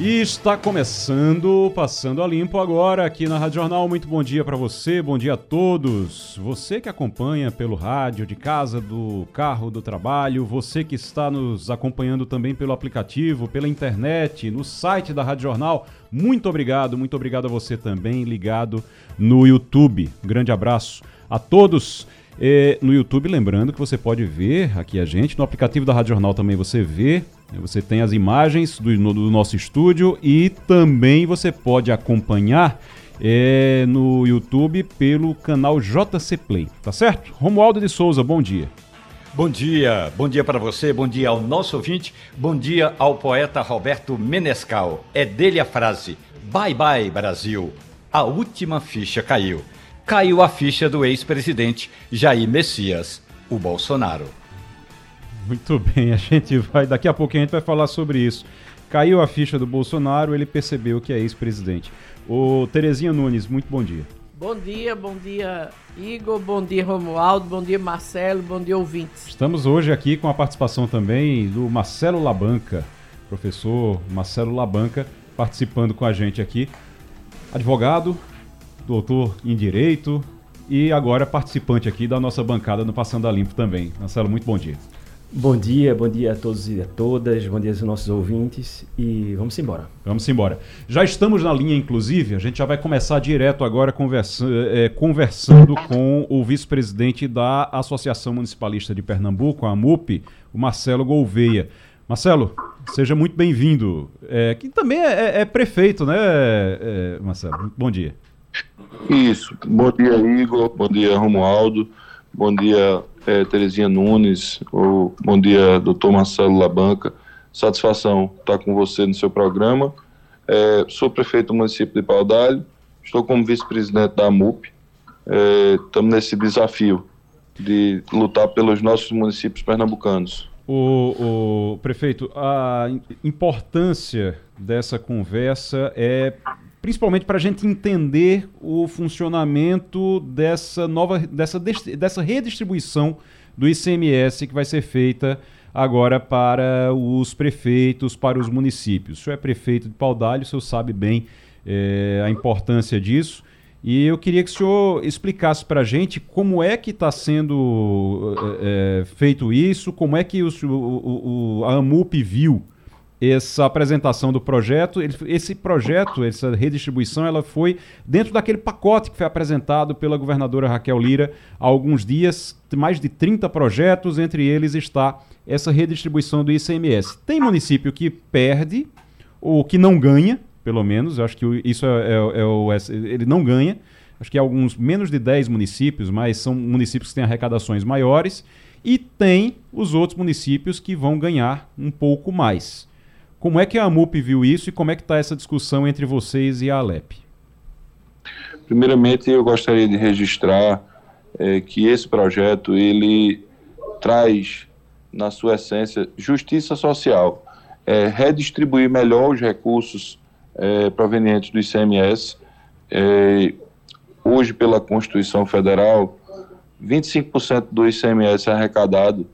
E está começando, passando a limpo agora aqui na Rádio Jornal. Muito bom dia para você, bom dia a todos. Você que acompanha pelo rádio, de casa, do carro, do trabalho, você que está nos acompanhando também pelo aplicativo, pela internet, no site da Rádio Jornal. Muito obrigado, muito obrigado a você também ligado no YouTube. grande abraço a todos. É, no YouTube, lembrando que você pode ver aqui a gente, no aplicativo da Rádio Jornal também você vê, você tem as imagens do, no, do nosso estúdio e também você pode acompanhar é, no YouTube pelo canal JC Play, tá certo? Romualdo de Souza, bom dia. Bom dia, bom dia para você, bom dia ao nosso ouvinte, bom dia ao poeta Roberto Menescal. É dele a frase: Bye bye, Brasil. A última ficha caiu caiu a ficha do ex-presidente Jair Messias, o Bolsonaro. Muito bem, a gente vai. Daqui a pouco a gente vai falar sobre isso. Caiu a ficha do Bolsonaro, ele percebeu que é ex-presidente. O Terezinha Nunes, muito bom dia. Bom dia, bom dia Igor, bom dia Romualdo, bom dia Marcelo, bom dia ouvintes. Estamos hoje aqui com a participação também do Marcelo Labanca, professor Marcelo Labanca, participando com a gente aqui. Advogado, doutor em Direito e agora participante aqui da nossa bancada no Passando a Limpo também. Marcelo, muito bom dia. Bom dia, bom dia a todos e a todas, bom dia aos nossos ouvintes e vamos embora. Vamos embora. Já estamos na linha, inclusive, a gente já vai começar direto agora conversa, é, conversando com o vice-presidente da Associação Municipalista de Pernambuco, a AMUP, o Marcelo Gouveia. Marcelo, seja muito bem-vindo, é, que também é, é, prefeito, né, é, Marcelo? Bom dia. Isso. Bom dia, Igor. Bom dia, Romualdo. Bom dia, é, Terezinha Nunes. Bom dia, doutor Marcelo Labanca. Satisfação estar com você no seu programa. É, sou prefeito do município de Paudalho. Estou como vice-presidente da MUP. Estamos é, nesse desafio de lutar pelos nossos municípios pernambucanos. O, o, prefeito, a importância dessa conversa é principalmente para a gente entender o funcionamento dessa nova dessa, dessa redistribuição do ICMS que vai ser feita agora para os prefeitos, para os municípios. O senhor é prefeito de Paudalho, o senhor sabe bem é, a importância disso. E eu queria que o senhor explicasse para a gente como é que está sendo é, feito isso, como é que o, o, o, a AMUP viu essa apresentação do projeto. Esse projeto, essa redistribuição, ela foi dentro daquele pacote que foi apresentado pela governadora Raquel Lira há alguns dias, mais de 30 projetos, entre eles está essa redistribuição do ICMS. Tem município que perde, ou que não ganha, pelo menos, eu acho que isso é, é, é o. Ele não ganha. Acho que alguns menos de 10 municípios, mas são municípios que têm arrecadações maiores. E tem os outros municípios que vão ganhar um pouco mais. Como é que a AMUP viu isso e como é que está essa discussão entre vocês e a Alep? Primeiramente, eu gostaria de registrar é, que esse projeto ele traz, na sua essência, justiça social, é, redistribuir melhor os recursos é, provenientes do ICMS. É, hoje, pela Constituição Federal, 25% do ICMS arrecadado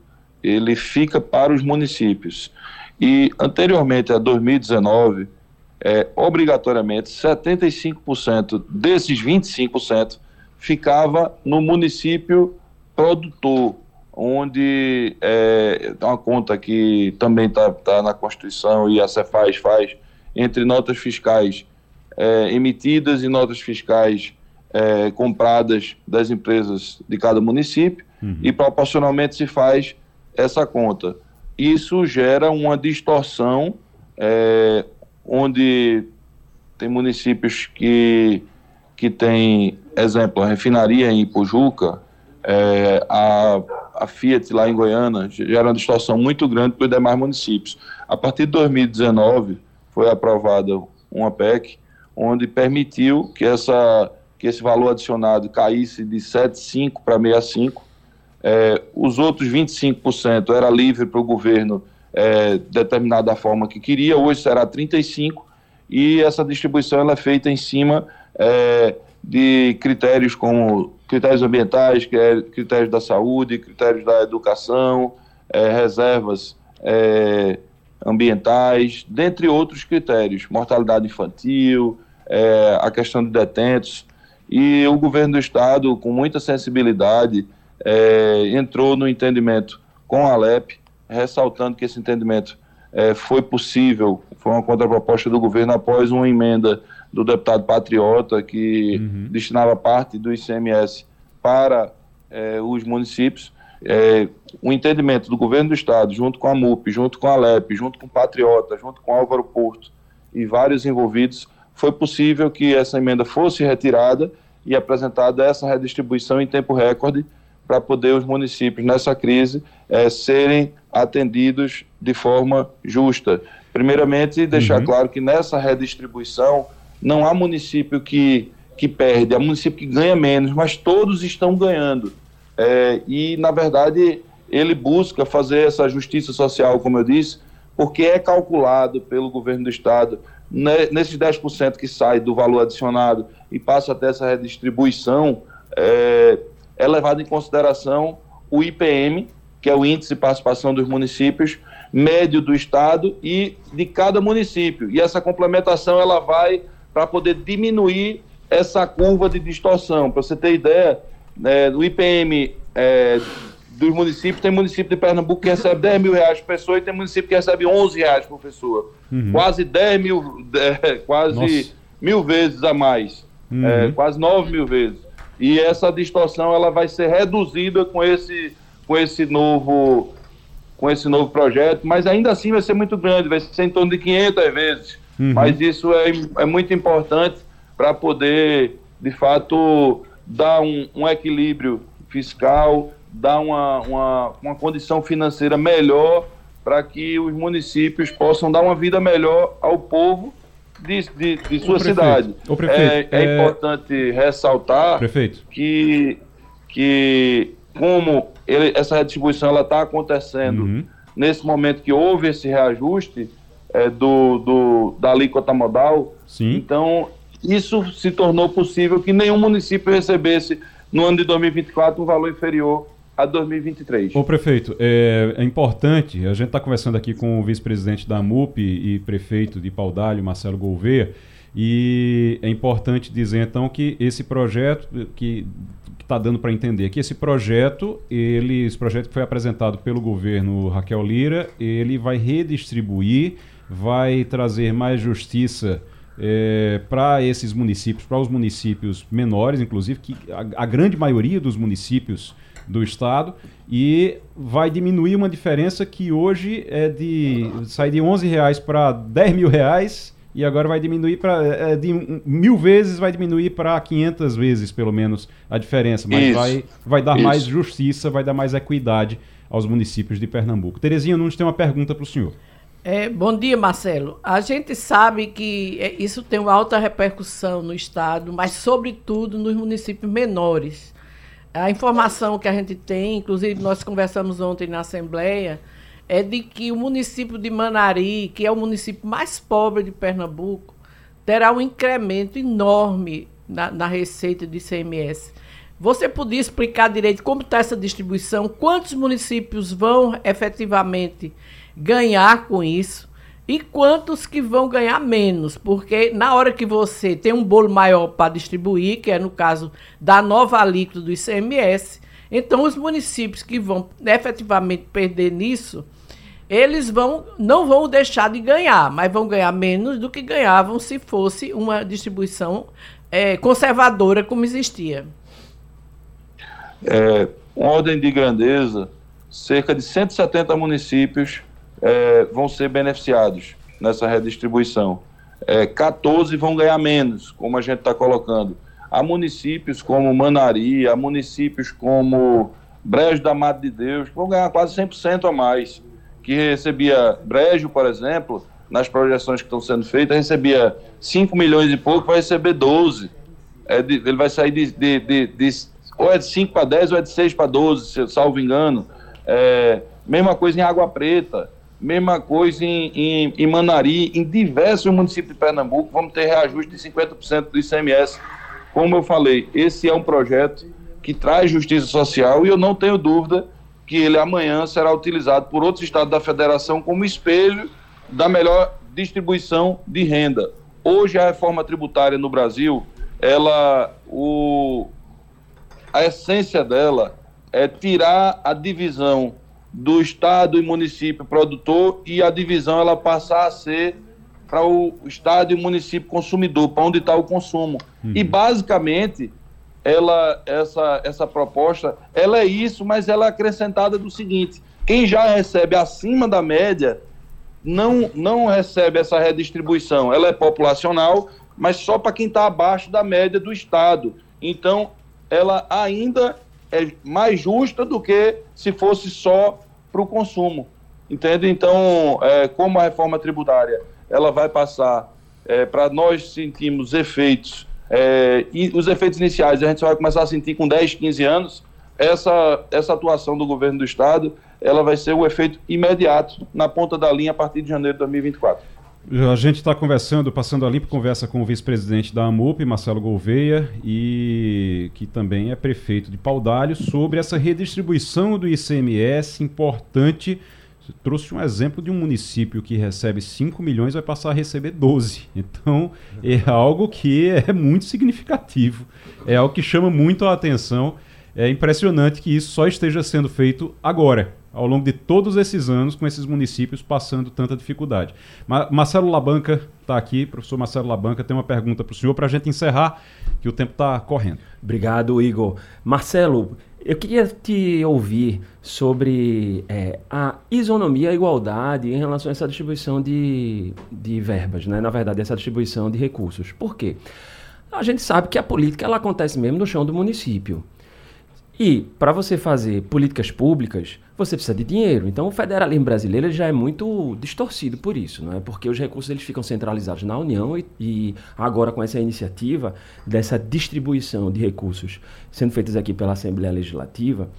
ele fica para os municípios. E anteriormente a 2019, é, obrigatoriamente 75% desses 25% ficava no município produtor, onde é uma conta que também está tá na Constituição e a Cefaz faz entre notas fiscais é, emitidas e notas fiscais é, compradas das empresas de cada município uhum. e proporcionalmente se faz essa conta isso gera uma distorção é, onde tem municípios que, que tem, exemplo, a refinaria em Ipujuca, é, a, a Fiat lá em Goiânia, gera uma distorção muito grande para os demais municípios. A partir de 2019, foi aprovada uma PEC onde permitiu que, essa, que esse valor adicionado caísse de 7,5 para 65, é, os outros 25% era livre para o governo é, determinada da forma que queria, hoje será 35, e essa distribuição ela é feita em cima é, de critérios como critérios ambientais, é, critérios da saúde, critérios da educação, é, reservas é, ambientais, dentre outros critérios, mortalidade infantil, a questão de detentos. E o governo do estado, com muita sensibilidade, é, entrou no entendimento com a Alep, ressaltando que esse entendimento é, foi possível, foi uma contraproposta do governo após uma emenda do deputado Patriota, que uhum. destinava parte do ICMS para é, os municípios. É, o entendimento do governo do estado, junto com a MUP, junto com a Alep, junto com o Patriota, junto com o Álvaro Porto e vários envolvidos, foi possível que essa emenda fosse retirada e apresentada essa redistribuição em tempo recorde para poder os municípios nessa crise é, serem atendidos de forma justa. Primeiramente, deixar uhum. claro que nessa redistribuição não há município que, que perde, há município que ganha menos, mas todos estão ganhando. É, e, na verdade, ele busca fazer essa justiça social, como eu disse, porque é calculado pelo governo do Estado né, nesses 10% que sai do valor adicionado e passa até essa redistribuição, é, é levado em consideração o IPM, que é o Índice de Participação dos Municípios, médio do Estado e de cada município. E essa complementação ela vai para poder diminuir essa curva de distorção. Para você ter ideia, é, o IPM é, dos municípios, tem município de Pernambuco que recebe 10 mil reais por pessoa e tem município que recebe 11 reais por pessoa. Uhum. Quase 10 mil, é, quase Nossa. mil vezes a mais. Uhum. É, quase 9 mil vezes. E essa distorção ela vai ser reduzida com esse, com esse novo com esse novo projeto, mas ainda assim vai ser muito grande, vai ser em torno de 500 vezes. Uhum. Mas isso é, é muito importante para poder, de fato, dar um, um equilíbrio fiscal, dar uma, uma, uma condição financeira melhor para que os municípios possam dar uma vida melhor ao povo de, de, de sua cidade. Prefeito, é, é, é, importante ressaltar prefeito. que, que como ele, essa redistribuição está acontecendo uhum. nesse momento que houve esse reajuste é, do, do, da alíquota modal, Sim. então isso se tornou possível que nenhum município recebesse no ano de 2024 um valor inferior a 2023. Ô prefeito, é, é importante, a gente está conversando aqui com o vice-presidente da MUP e prefeito de Paudalho, Marcelo Gouveia, e é importante dizer então que esse projeto que está dando para entender que esse projeto, ele, esse projeto que foi apresentado pelo governo Raquel Lira, ele vai redistribuir, vai trazer mais justiça é, para esses municípios, para os municípios menores, inclusive, que a, a grande maioria dos municípios do Estado e vai diminuir uma diferença que hoje é de sai de 11 reais para 10 mil reais e agora vai diminuir para é, é, de mil vezes vai diminuir para 500 vezes pelo menos a diferença, mas isso, vai, vai dar isso. mais justiça, vai dar mais equidade aos municípios de Pernambuco. Terezinha Nunes tem uma pergunta para o senhor. É, bom dia, Marcelo. A gente sabe que é, isso tem uma alta repercussão no estado, mas sobretudo nos municípios menores. A informação que a gente tem, inclusive nós conversamos ontem na Assembleia, é de que o município de Manari, que é o município mais pobre de Pernambuco, terá um incremento enorme na, na receita de ICMS. Você podia explicar direito como está essa distribuição? Quantos municípios vão efetivamente ganhar com isso? E quantos que vão ganhar menos, porque na hora que você tem um bolo maior para distribuir, que é no caso da nova alíquota do ICMS, então os municípios que vão efetivamente perder nisso, eles vão não vão deixar de ganhar, mas vão ganhar menos do que ganhavam se fosse uma distribuição é, conservadora como existia. É, ordem de grandeza, cerca de 170 municípios é, vão ser beneficiados nessa redistribuição. É, 14 vão ganhar menos, como a gente está colocando. Há municípios como Manari, há municípios como Brejo da Mata de Deus, que vão ganhar quase 100% a mais. Que recebia, Brejo, por exemplo, nas projeções que estão sendo feitas, recebia 5 milhões e pouco, vai receber 12. É de, ele vai sair de, de, de, de, ou é de 5 para 10 ou é de 6 para 12, salvo engano. É, mesma coisa em Água Preta Mesma coisa em, em, em, Manari, em diversos municípios de Pernambuco, vamos ter reajuste de 50% do ICMS. Como eu falei, esse é um projeto que traz justiça social e eu não tenho dúvida que ele amanhã será utilizado por outros estados da federação como espelho da melhor distribuição de renda. Hoje a reforma tributária no Brasil, ela, o, a essência dela é tirar a divisão do estado e município produtor e a divisão ela passar a ser para o estado e município consumidor, para onde está o consumo. Uhum. E basicamente ela essa essa proposta, ela é isso, mas ela é acrescentada do seguinte: quem já recebe acima da média não, não recebe essa redistribuição. Ela é populacional, mas só para quem está abaixo da média do Estado. Então, ela ainda é mais justa do que se fosse só para o consumo. Entende? Então, é, como a reforma tributária ela vai passar é, para nós sentirmos efeitos, é, e os efeitos iniciais a gente só vai começar a sentir com 10, 15 anos, essa, essa atuação do governo do Estado ela vai ser o efeito imediato na ponta da linha a partir de janeiro de 2024. A gente está conversando, passando a limpo, conversa com o vice-presidente da AMUP, Marcelo Gouveia, e que também é prefeito de Paudalho, sobre essa redistribuição do ICMS importante. Você trouxe um exemplo de um município que recebe 5 milhões vai passar a receber 12. Então, é algo que é muito significativo, é algo que chama muito a atenção. É impressionante que isso só esteja sendo feito agora ao longo de todos esses anos com esses municípios passando tanta dificuldade. Ma Marcelo Labanca está aqui, professor Marcelo Labanca, tem uma pergunta para o senhor para a gente encerrar, que o tempo está correndo. Obrigado, Igor. Marcelo, eu queria te ouvir sobre é, a isonomia a igualdade em relação a essa distribuição de, de verbas, né? na verdade, essa distribuição de recursos. Por quê? A gente sabe que a política ela acontece mesmo no chão do município. E para você fazer políticas públicas, você precisa de dinheiro. Então o federalismo brasileiro já é muito distorcido por isso, não é? Porque os recursos eles ficam centralizados na União e, e agora com essa iniciativa dessa distribuição de recursos sendo feitas aqui pela Assembleia Legislativa,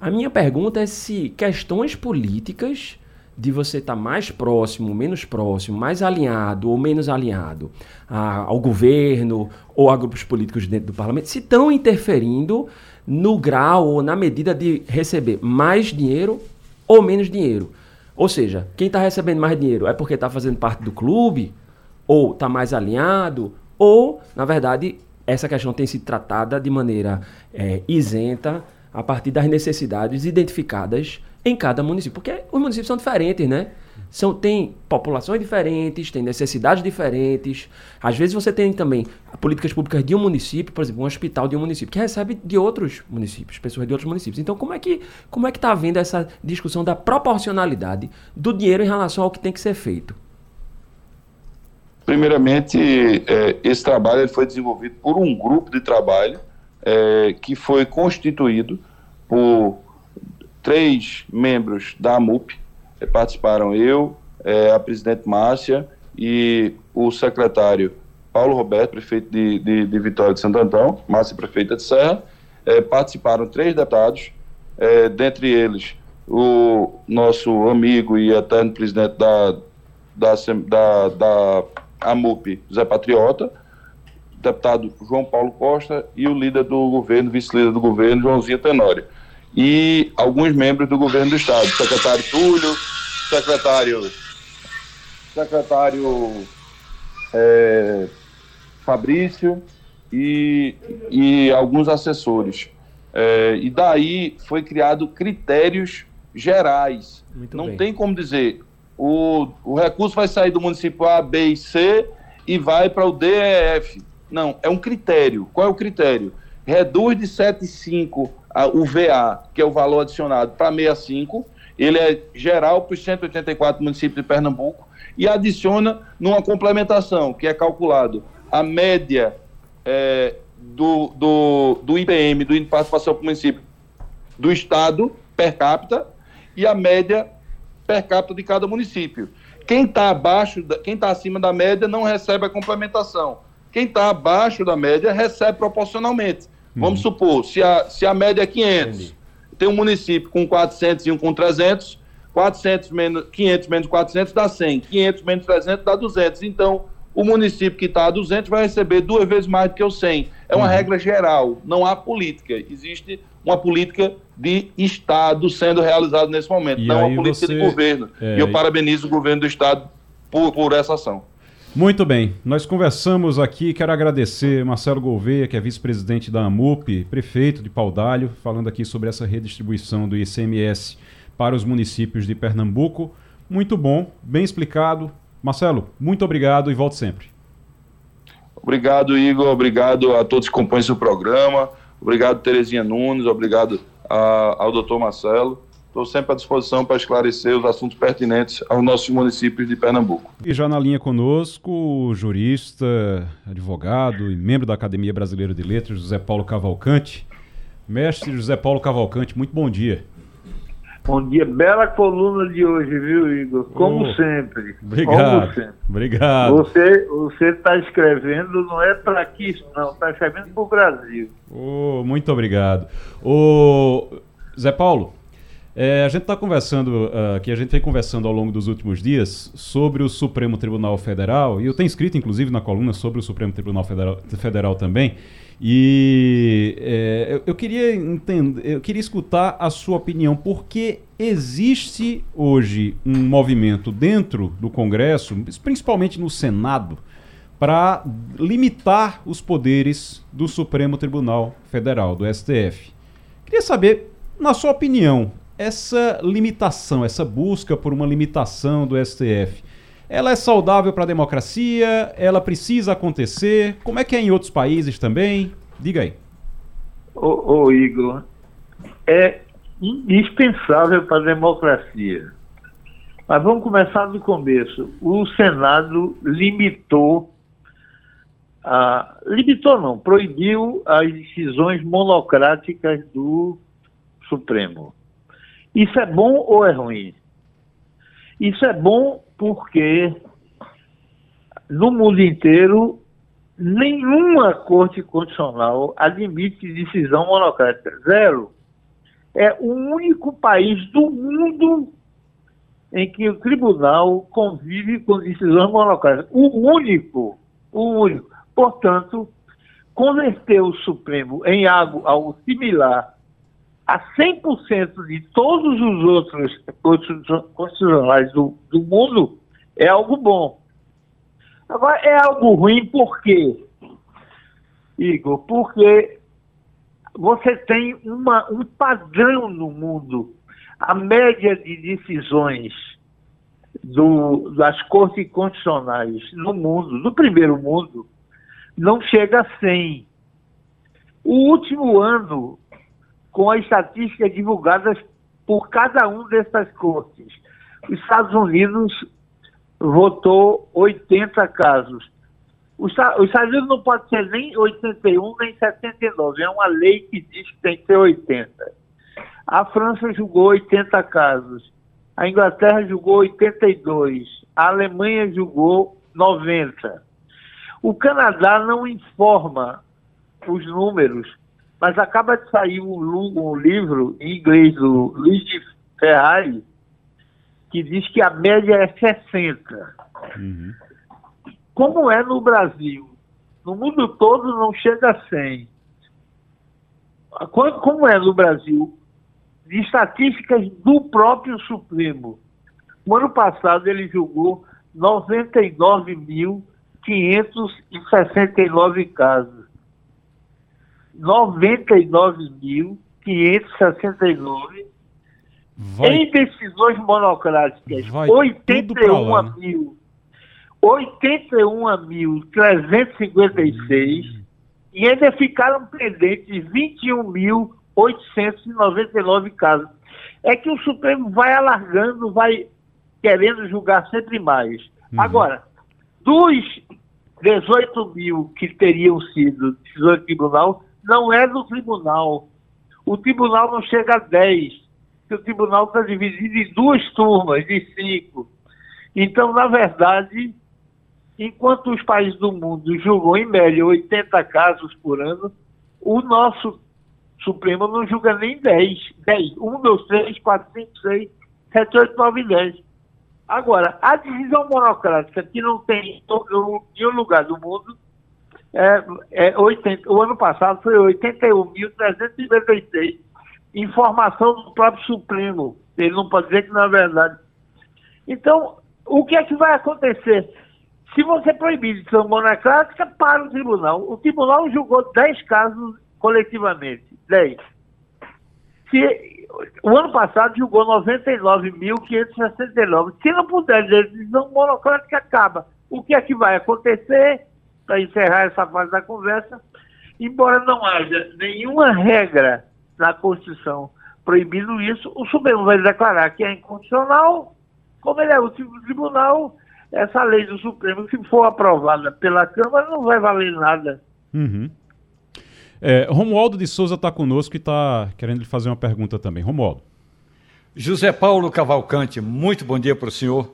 a minha pergunta é se questões políticas de você estar tá mais próximo, menos próximo, mais alinhado ou menos alinhado a, ao governo ou a grupos políticos dentro do parlamento, se estão interferindo no grau ou na medida de receber mais dinheiro ou menos dinheiro. Ou seja, quem está recebendo mais dinheiro é porque está fazendo parte do clube, ou está mais alinhado, ou, na verdade, essa questão tem sido tratada de maneira é, isenta a partir das necessidades identificadas em cada município. Porque os municípios são diferentes, né? São, tem populações diferentes, tem necessidades diferentes. Às vezes você tem também políticas públicas de um município, por exemplo, um hospital de um município, que recebe de outros municípios, pessoas de outros municípios. Então, como é que como é que está havendo essa discussão da proporcionalidade do dinheiro em relação ao que tem que ser feito? Primeiramente, é, esse trabalho foi desenvolvido por um grupo de trabalho é, que foi constituído por três membros da AMUP, participaram eu, é, a presidente Márcia e o secretário Paulo Roberto, prefeito de, de, de Vitória de Santo Antão, Márcia, prefeita de Serra. É, participaram três deputados, é, dentre eles o nosso amigo e eterno presidente da, da, da, da AMUP, Zé Patriota, deputado João Paulo Costa e o líder do governo, vice-líder do governo, Joãozinho Tenório e alguns membros do governo do estado, secretário Túlio, secretário secretário é, Fabrício e, e alguns assessores. É, e daí foi criado critérios gerais. Muito Não bem. tem como dizer o, o recurso vai sair do município A, B e C e vai para o DEF. Não, é um critério. Qual é o critério? Reduz de 7,5 o VA, que é o valor adicionado, para 65, ele é geral para os 184 municípios de Pernambuco, e adiciona numa complementação, que é calculado a média é, do, do, do IPM, do Índice de Participação para o Município, do Estado, per capita, e a média per capita de cada município. Quem está abaixo, da, quem está acima da média não recebe a complementação. Quem está abaixo da média recebe proporcionalmente. Vamos uhum. supor, se a, se a média é 500, Entendi. tem um município com 400 e um com 300, 400 menos 500 menos 400 dá 100, 500 menos 300 dá 200. Então, o município que está a 200 vai receber duas vezes mais do que o 100. É uma uhum. regra geral, não há política. Existe uma política de Estado sendo realizada nesse momento, e não uma política você... de governo. É... E eu parabenizo o governo do Estado por, por essa ação. Muito bem, nós conversamos aqui, quero agradecer Marcelo Gouveia, que é vice-presidente da AMUP, prefeito de Paudalho, falando aqui sobre essa redistribuição do ICMS para os municípios de Pernambuco. Muito bom, bem explicado. Marcelo, muito obrigado e volte sempre. Obrigado, Igor. Obrigado a todos que compõem o programa. Obrigado, Terezinha Nunes. Obrigado a, ao doutor Marcelo. Estou sempre à disposição para esclarecer os assuntos pertinentes aos nossos municípios de Pernambuco. E já na linha conosco, o jurista, advogado e membro da Academia Brasileira de Letras, José Paulo Cavalcante. Mestre José Paulo Cavalcante, muito bom dia. Bom dia, bela coluna de hoje, viu, Igor? Como oh, sempre. Obrigado. Como sempre. Obrigado. Você você está escrevendo não é para aqui, não, está escrevendo para o Brasil. Oh, muito obrigado. O Zé Paulo, é, a gente está conversando uh, aqui, a gente vem conversando ao longo dos últimos dias sobre o Supremo Tribunal Federal, e eu tenho escrito, inclusive, na coluna sobre o Supremo Tribunal Federal, Federal também. E é, eu, eu, queria entender, eu queria escutar a sua opinião, porque existe hoje um movimento dentro do Congresso, principalmente no Senado, para limitar os poderes do Supremo Tribunal Federal, do STF. Queria saber, na sua opinião, essa limitação, essa busca por uma limitação do STF, ela é saudável para a democracia? Ela precisa acontecer? Como é que é em outros países também? Diga aí. Ô, ô Igor, é indispensável para a democracia. Mas vamos começar do começo. O Senado limitou, a, limitou não, proibiu as decisões monocráticas do Supremo. Isso é bom ou é ruim? Isso é bom porque no mundo inteiro nenhuma corte constitucional admite decisão monocrática. Zero. É o único país do mundo em que o tribunal convive com decisões monocráticas. O único. O único. Portanto, converter o Supremo em algo, algo similar a 100% de todos os outros constitucionais do, do mundo é algo bom. Agora, é algo ruim por quê, Igor? Porque você tem uma, um padrão no mundo. A média de decisões do, das cortes constitucionais no mundo, no primeiro mundo, não chega a 100. O último ano com as estatísticas divulgadas por cada um dessas cortes. Os Estados Unidos votou 80 casos. Os Estados Unidos não pode ser nem 81 nem 79. É uma lei que diz que tem que ser 80. A França julgou 80 casos. A Inglaterra julgou 82. A Alemanha julgou 90. O Canadá não informa os números mas acaba de sair um, um livro em inglês do Luiz de Ferrari que diz que a média é 60. Uhum. Como é no Brasil? No mundo todo não chega a 100. Como é no Brasil? De estatísticas do próprio Supremo. No ano passado ele julgou 99.569 casos. 99.569 em decisões monocráticas. 81 mil. 81.356 hum. e ainda ficaram pendentes 21.899 casos. É que o Supremo vai alargando, vai querendo julgar sempre mais. Uhum. Agora, dos 18 mil que teriam sido decisões do tribunal, não é do tribunal. O tribunal não chega a 10, o tribunal está dividido em duas turmas de cinco. Então, na verdade, enquanto os países do mundo julgam em média 80 casos por ano, o nosso Supremo não julga nem 10. 10. 1, 2, 3, 4, 5, 6, 7, 8, 9 e 10. Agora, a decisão monocrática que não tem em nenhum lugar do mundo, é, é 80, o ano passado foi 81.356 informação do próprio Supremo. Ele não pode dizer que não é verdade. Então, o que é que vai acontecer? Se você proibir decisão monocrática, para o tribunal. O tribunal julgou 10 casos coletivamente. 10. Se, o ano passado julgou 99.569. Se não puder dizer decisão monocrática, acaba. O que é que vai acontecer, para encerrar essa fase da conversa, embora não haja nenhuma regra na Constituição proibindo isso, o Supremo vai declarar que é inconstitucional, como ele é o tribunal, essa lei do Supremo, se for aprovada pela Câmara, não vai valer nada. Uhum. É, Romualdo de Souza está conosco e está querendo lhe fazer uma pergunta também. Romualdo. José Paulo Cavalcante, muito bom dia para o senhor.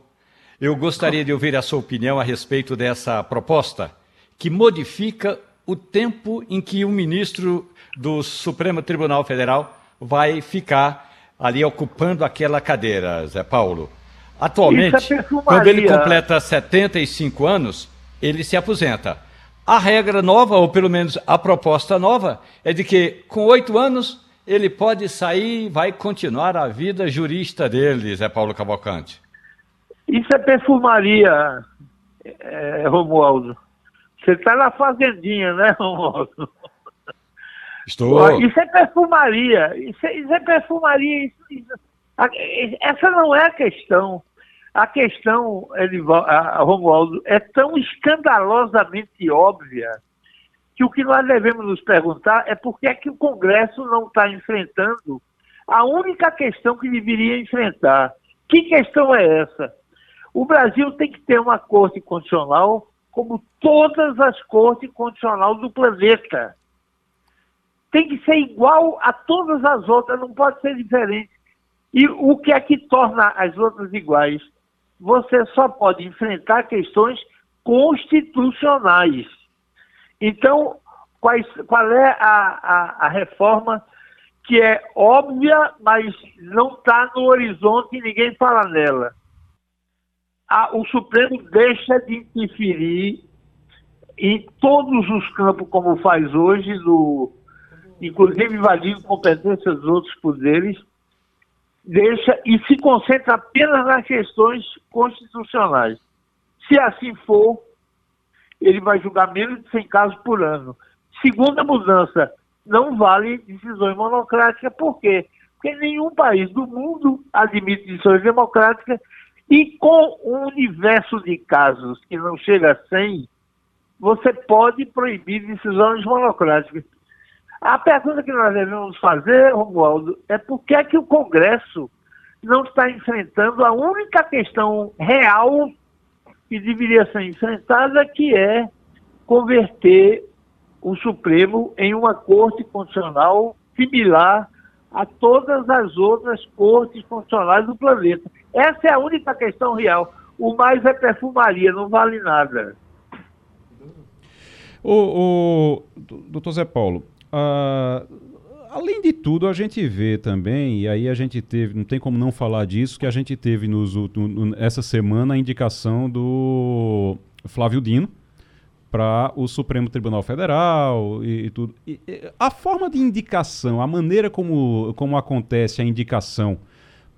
Eu gostaria de ouvir a sua opinião a respeito dessa proposta que modifica o tempo em que o ministro do Supremo Tribunal Federal vai ficar ali ocupando aquela cadeira, Zé Paulo. Atualmente, é quando ele completa 75 anos, ele se aposenta. A regra nova, ou pelo menos a proposta nova, é de que com oito anos ele pode sair e vai continuar a vida jurista dele, Zé Paulo Cavalcante. Isso é perfumaria, é, Romualdo. Você está na fazendinha, né, Romualdo? Estou. Isso é perfumaria. Isso é, isso é perfumaria. Isso, isso. Essa não é a questão. A questão, a Romualdo, é tão escandalosamente óbvia que o que nós devemos nos perguntar é por que é que o Congresso não está enfrentando a única questão que deveria enfrentar. Que questão é essa? O Brasil tem que ter uma corte constitucional como todas as cortes constitucionais do planeta tem que ser igual a todas as outras, não pode ser diferente. E o que é que torna as outras iguais? Você só pode enfrentar questões constitucionais. Então, quais, qual é a, a, a reforma que é óbvia, mas não está no horizonte e ninguém fala nela? A, o Supremo deixa de interferir em todos os campos, como faz hoje, inclusive invadindo competências dos outros poderes, deixa e se concentra apenas nas questões constitucionais. Se assim for, ele vai julgar menos de 100 casos por ano. Segunda mudança, não vale decisões monocráticas, por quê? Porque nenhum país do mundo admite decisões democráticas e com um universo de casos que não chega a 100, você pode proibir decisões monocráticas. A pergunta que nós devemos fazer, Romualdo, é por que, é que o Congresso não está enfrentando a única questão real que deveria ser enfrentada, que é converter o Supremo em uma corte constitucional similar a todas as outras cortes constitucionais do planeta. Essa é a única questão real. O mais é perfumaria, não vale nada. O, o doutor Zé Paulo, Uh, além de tudo, a gente vê também, e aí a gente teve, não tem como não falar disso, que a gente teve nos, no, essa semana a indicação do Flávio Dino para o Supremo Tribunal Federal e, e tudo. E, e, a forma de indicação, a maneira como, como acontece a indicação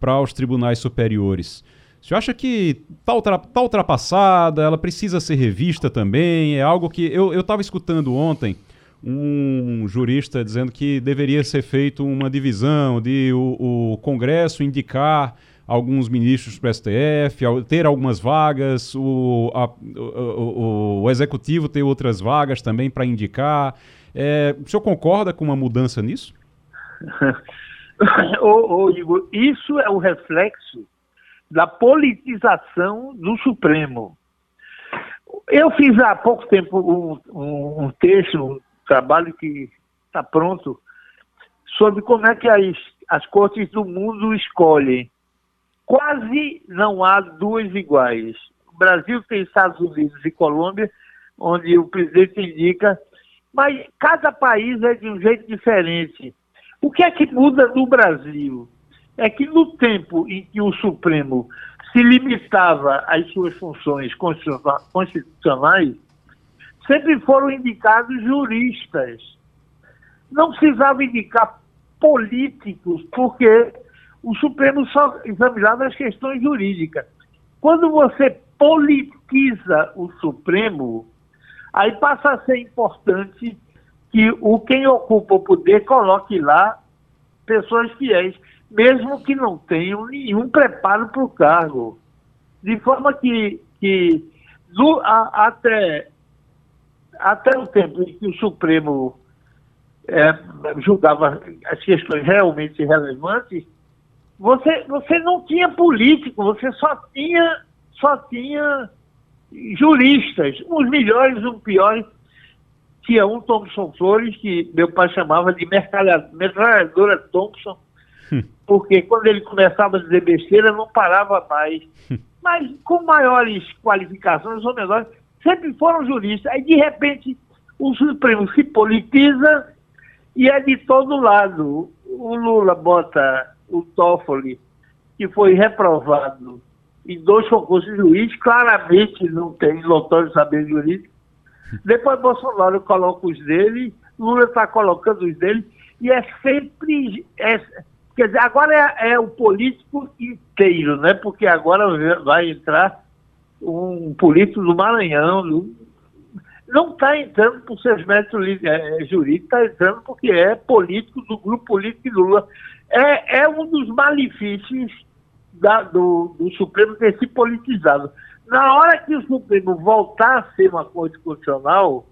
para os tribunais superiores, você acha que está ultra, tá ultrapassada, ela precisa ser revista também? É algo que eu estava escutando ontem um jurista dizendo que deveria ser feito uma divisão de o, o Congresso indicar alguns ministros para o STF, ter algumas vagas, o, a, o, o, Executivo ter outras vagas também para indicar. É, o senhor concorda com uma mudança nisso? ô, ô, Igor, isso é o reflexo da politização do Supremo. Eu fiz há pouco tempo um, um, um texto trabalho que está pronto sobre como é que as, as cortes do mundo escolhem. Quase não há duas iguais. O Brasil tem Estados Unidos e Colômbia, onde o presidente indica, mas cada país é de um jeito diferente. O que é que muda no Brasil? é que no tempo em que o Supremo se limitava às suas funções constitucionais, sempre foram indicados juristas. Não precisava indicar políticos, porque o Supremo só examinava as questões jurídicas. Quando você politiza o Supremo, aí passa a ser importante que o quem ocupa o poder coloque lá pessoas fiéis, mesmo que não tenham nenhum preparo para o cargo. De forma que, que do, a, até, até o tempo em que o Supremo é, julgava as questões realmente relevantes, você, você não tinha político, você só tinha, só tinha juristas, uns melhores, uns piores. Tinha um Thompson Flores, que meu pai chamava de metralhadora Thompson, hum. porque quando ele começava a dizer besteira, não parava mais. Hum. Mas com maiores qualificações ou menores, sempre foram juristas. Aí, de repente, o Supremo se politiza e é de todo lado. O Lula bota o Toffoli, que foi reprovado em dois concursos de juiz, claramente não tem notório saber jurídico. Depois Bolsonaro coloca os dele, Lula está colocando os dele, e é sempre. É, quer dizer, agora é, é, o político inteiro, né? Porque agora vai entrar um político do Maranhão, do, não está entrando por seus métodos é, jurídicos, está entrando porque é político do grupo político de Lula é, é um dos malefícios da, do, do Supremo ter se politizado. Na hora que o Supremo voltar a ser uma corte constitucional,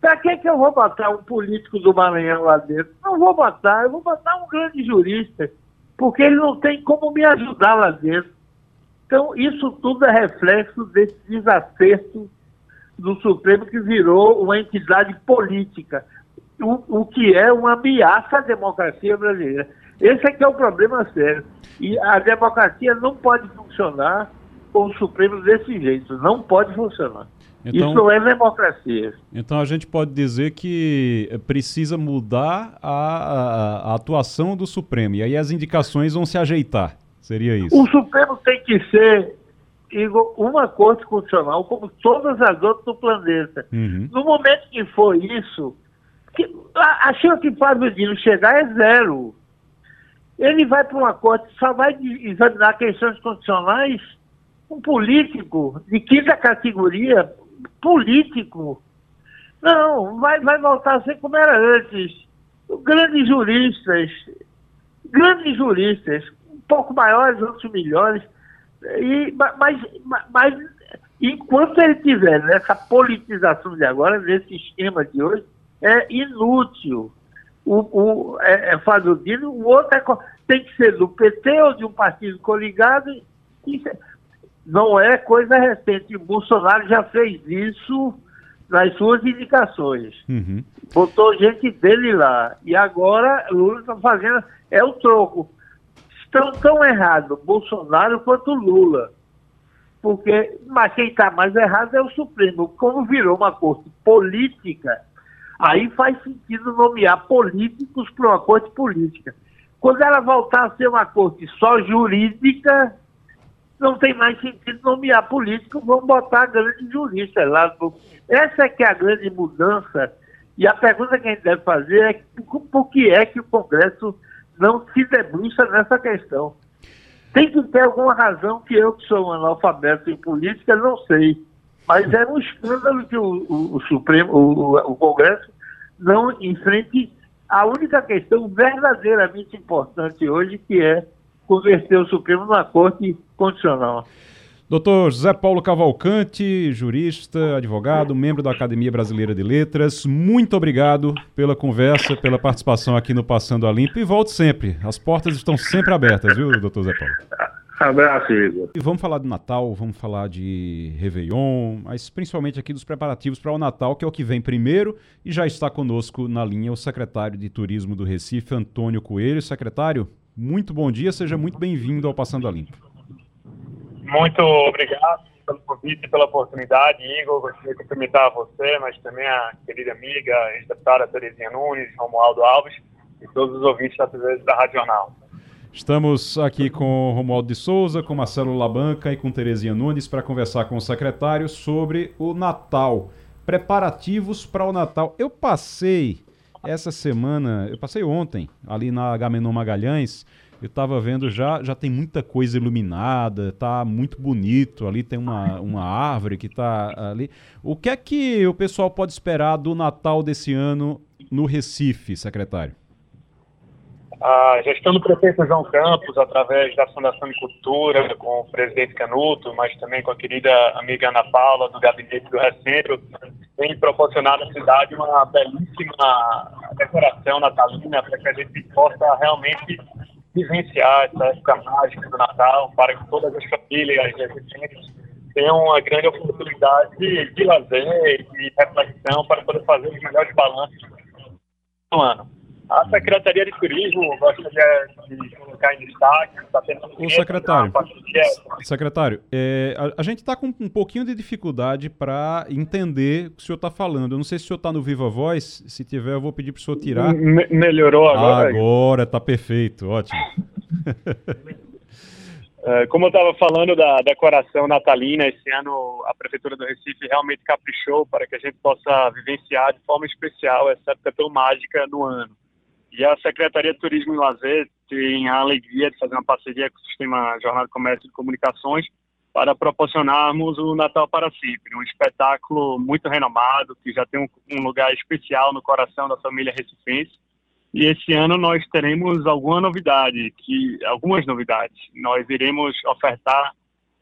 para que, que eu vou botar um político do Maranhão lá dentro? Não vou botar, eu vou botar um grande jurista, porque ele não tem como me ajudar lá dentro. Então, isso tudo é reflexo desse desacerto do Supremo que virou uma entidade política, o, o que é uma ameaça à democracia brasileira. Esse é que é o problema sério. E a democracia não pode funcionar com o Supremo desse jeito. Não pode funcionar. Então, Isso é democracia. Então a gente pode dizer que precisa mudar a, a, a, atuação do Supremo. E aí as indicações vão se ajeitar. Seria isso. O Supremo tem que ser uma corte constitucional como todas as outras do planeta. Uhum. No momento que for isso, que, a, a chance de Fábio Dino chegar é zero. Ele vai para uma corte, só vai examinar questões constitucionais um político de quinta categoria, político. Não, vai, vai voltar a ser como era antes. Grandes juristas, grandes juristas, um pouco maiores, outros melhores. E, mas, mas enquanto ele tiver nessa politização de agora, nesse esquema de hoje, é inútil o, o, é, é Fábio Dino, o outro é, tem que ser do PT ou de um partido coligado. Isso é, não é coisa recente. O Bolsonaro já fez isso nas suas indicações. Uhum. Botou gente dele lá. E agora Lula está fazendo. É o troco. Estão tão errados Bolsonaro quanto Lula. Porque, mas quem está mais errado é o Supremo. Como virou uma corte política, Aí faz sentido nomear políticos para uma corte política. Quando ela voltar a ser uma corte só jurídica, não tem mais sentido nomear políticos, vamos botar grandes juristas lá. Essa é que é a grande mudança. E a pergunta que a gente deve fazer é por que é que o Congresso não se debruça nessa questão? Tem que ter alguma razão que eu, que sou um analfabeto em política, não sei. Mas é um escândalo que o, o, o Supremo, o, o, Congresso não enfrente a única questão verdadeiramente importante hoje, que é converter o Supremo numa corte constitucional. Doutor José Paulo Cavalcante, jurista, advogado, membro da Academia Brasileira de Letras, muito obrigado pela conversa, pela participação aqui no Passando a Limpo e volte sempre. As portas estão sempre abertas, viu, doutor Zé Paulo? Abraço, Igor. E vamos falar do Natal, vamos falar de Réveillon, mas principalmente aqui dos preparativos para o Natal, que é o que vem primeiro, e já está conosco na linha o secretário de Turismo do Recife, Antônio Coelho. Secretário, muito bom dia, seja muito bem-vindo ao Passando a Limpo. Muito obrigado pelo convite e pela oportunidade, Igor. Gostaria de cumprimentar você, mas também a querida amiga, ex-deputada Terezinha Nunes, Romualdo Alves e todos os ouvintes da TV da Rádio Jornal. Estamos aqui com Romualdo de Souza, com Marcelo Labanca e com Terezinha Nunes para conversar com o secretário sobre o Natal. Preparativos para o Natal. Eu passei essa semana, eu passei ontem ali na Agamenon Magalhães, eu estava vendo já, já tem muita coisa iluminada, tá muito bonito. Ali tem uma, uma árvore que está ali. O que é que o pessoal pode esperar do Natal desse ano no Recife, secretário? A gestão do prefeito João Campos, através da Fundação de Cultura, com o presidente Canuto, mas também com a querida amiga Ana Paula, do gabinete do Recentro, tem proporcionado à cidade uma belíssima decoração natalina para que a gente possa realmente vivenciar essa época mágica do Natal, para que todas as famílias e residentes tenham uma grande oportunidade de, de lazer e reflexão para poder fazer os melhores balanços do ano. A Secretaria de Turismo gostaria de colocar em destaque. Está tendo o secretário, secretário é, a, a, gente está com um pouquinho de dificuldade para entender o que o senhor está falando. Eu não sei se o senhor está no Viva Voz. Se tiver, eu vou pedir para o senhor tirar. Me melhorou agora? Agora, está perfeito. Ótimo. É, como eu estava falando da decoração natalina, esse ano a Prefeitura do Recife realmente caprichou para que a gente possa vivenciar de forma especial essa época tão mágica no ano. E a Secretaria de Turismo e Lazer tem a alegria de fazer uma parceria com o Sistema Jornal de Comércio e Comunicações para proporcionarmos o Natal para Cipre, um espetáculo muito renomado, que já tem um, um lugar especial no coração da família recifense. E esse ano nós teremos alguma novidade, que algumas novidades. Nós iremos ofertar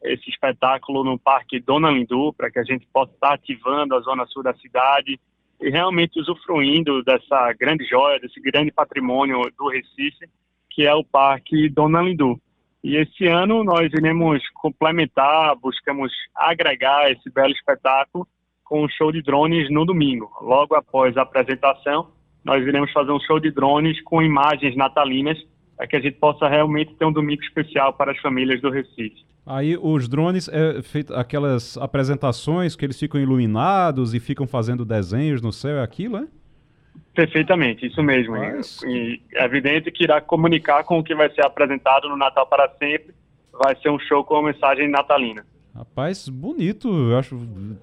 esse espetáculo no Parque Dona Lindu, para que a gente possa estar ativando a zona sul da cidade, realmente usufruindo dessa grande joia, desse grande patrimônio do Recife, que é o Parque Dona Lindu. E esse ano nós iremos complementar, buscamos agregar esse belo espetáculo com um show de drones no domingo. Logo após a apresentação, nós iremos fazer um show de drones com imagens natalinas para que a gente possa realmente ter um domingo especial para as famílias do Recife. Aí os drones, é feito aquelas apresentações que eles ficam iluminados e ficam fazendo desenhos no céu, é aquilo, é? Perfeitamente, isso mesmo. Mas... E é evidente que irá comunicar com o que vai ser apresentado no Natal para sempre. Vai ser um show com a mensagem natalina. Rapaz, bonito, eu acho.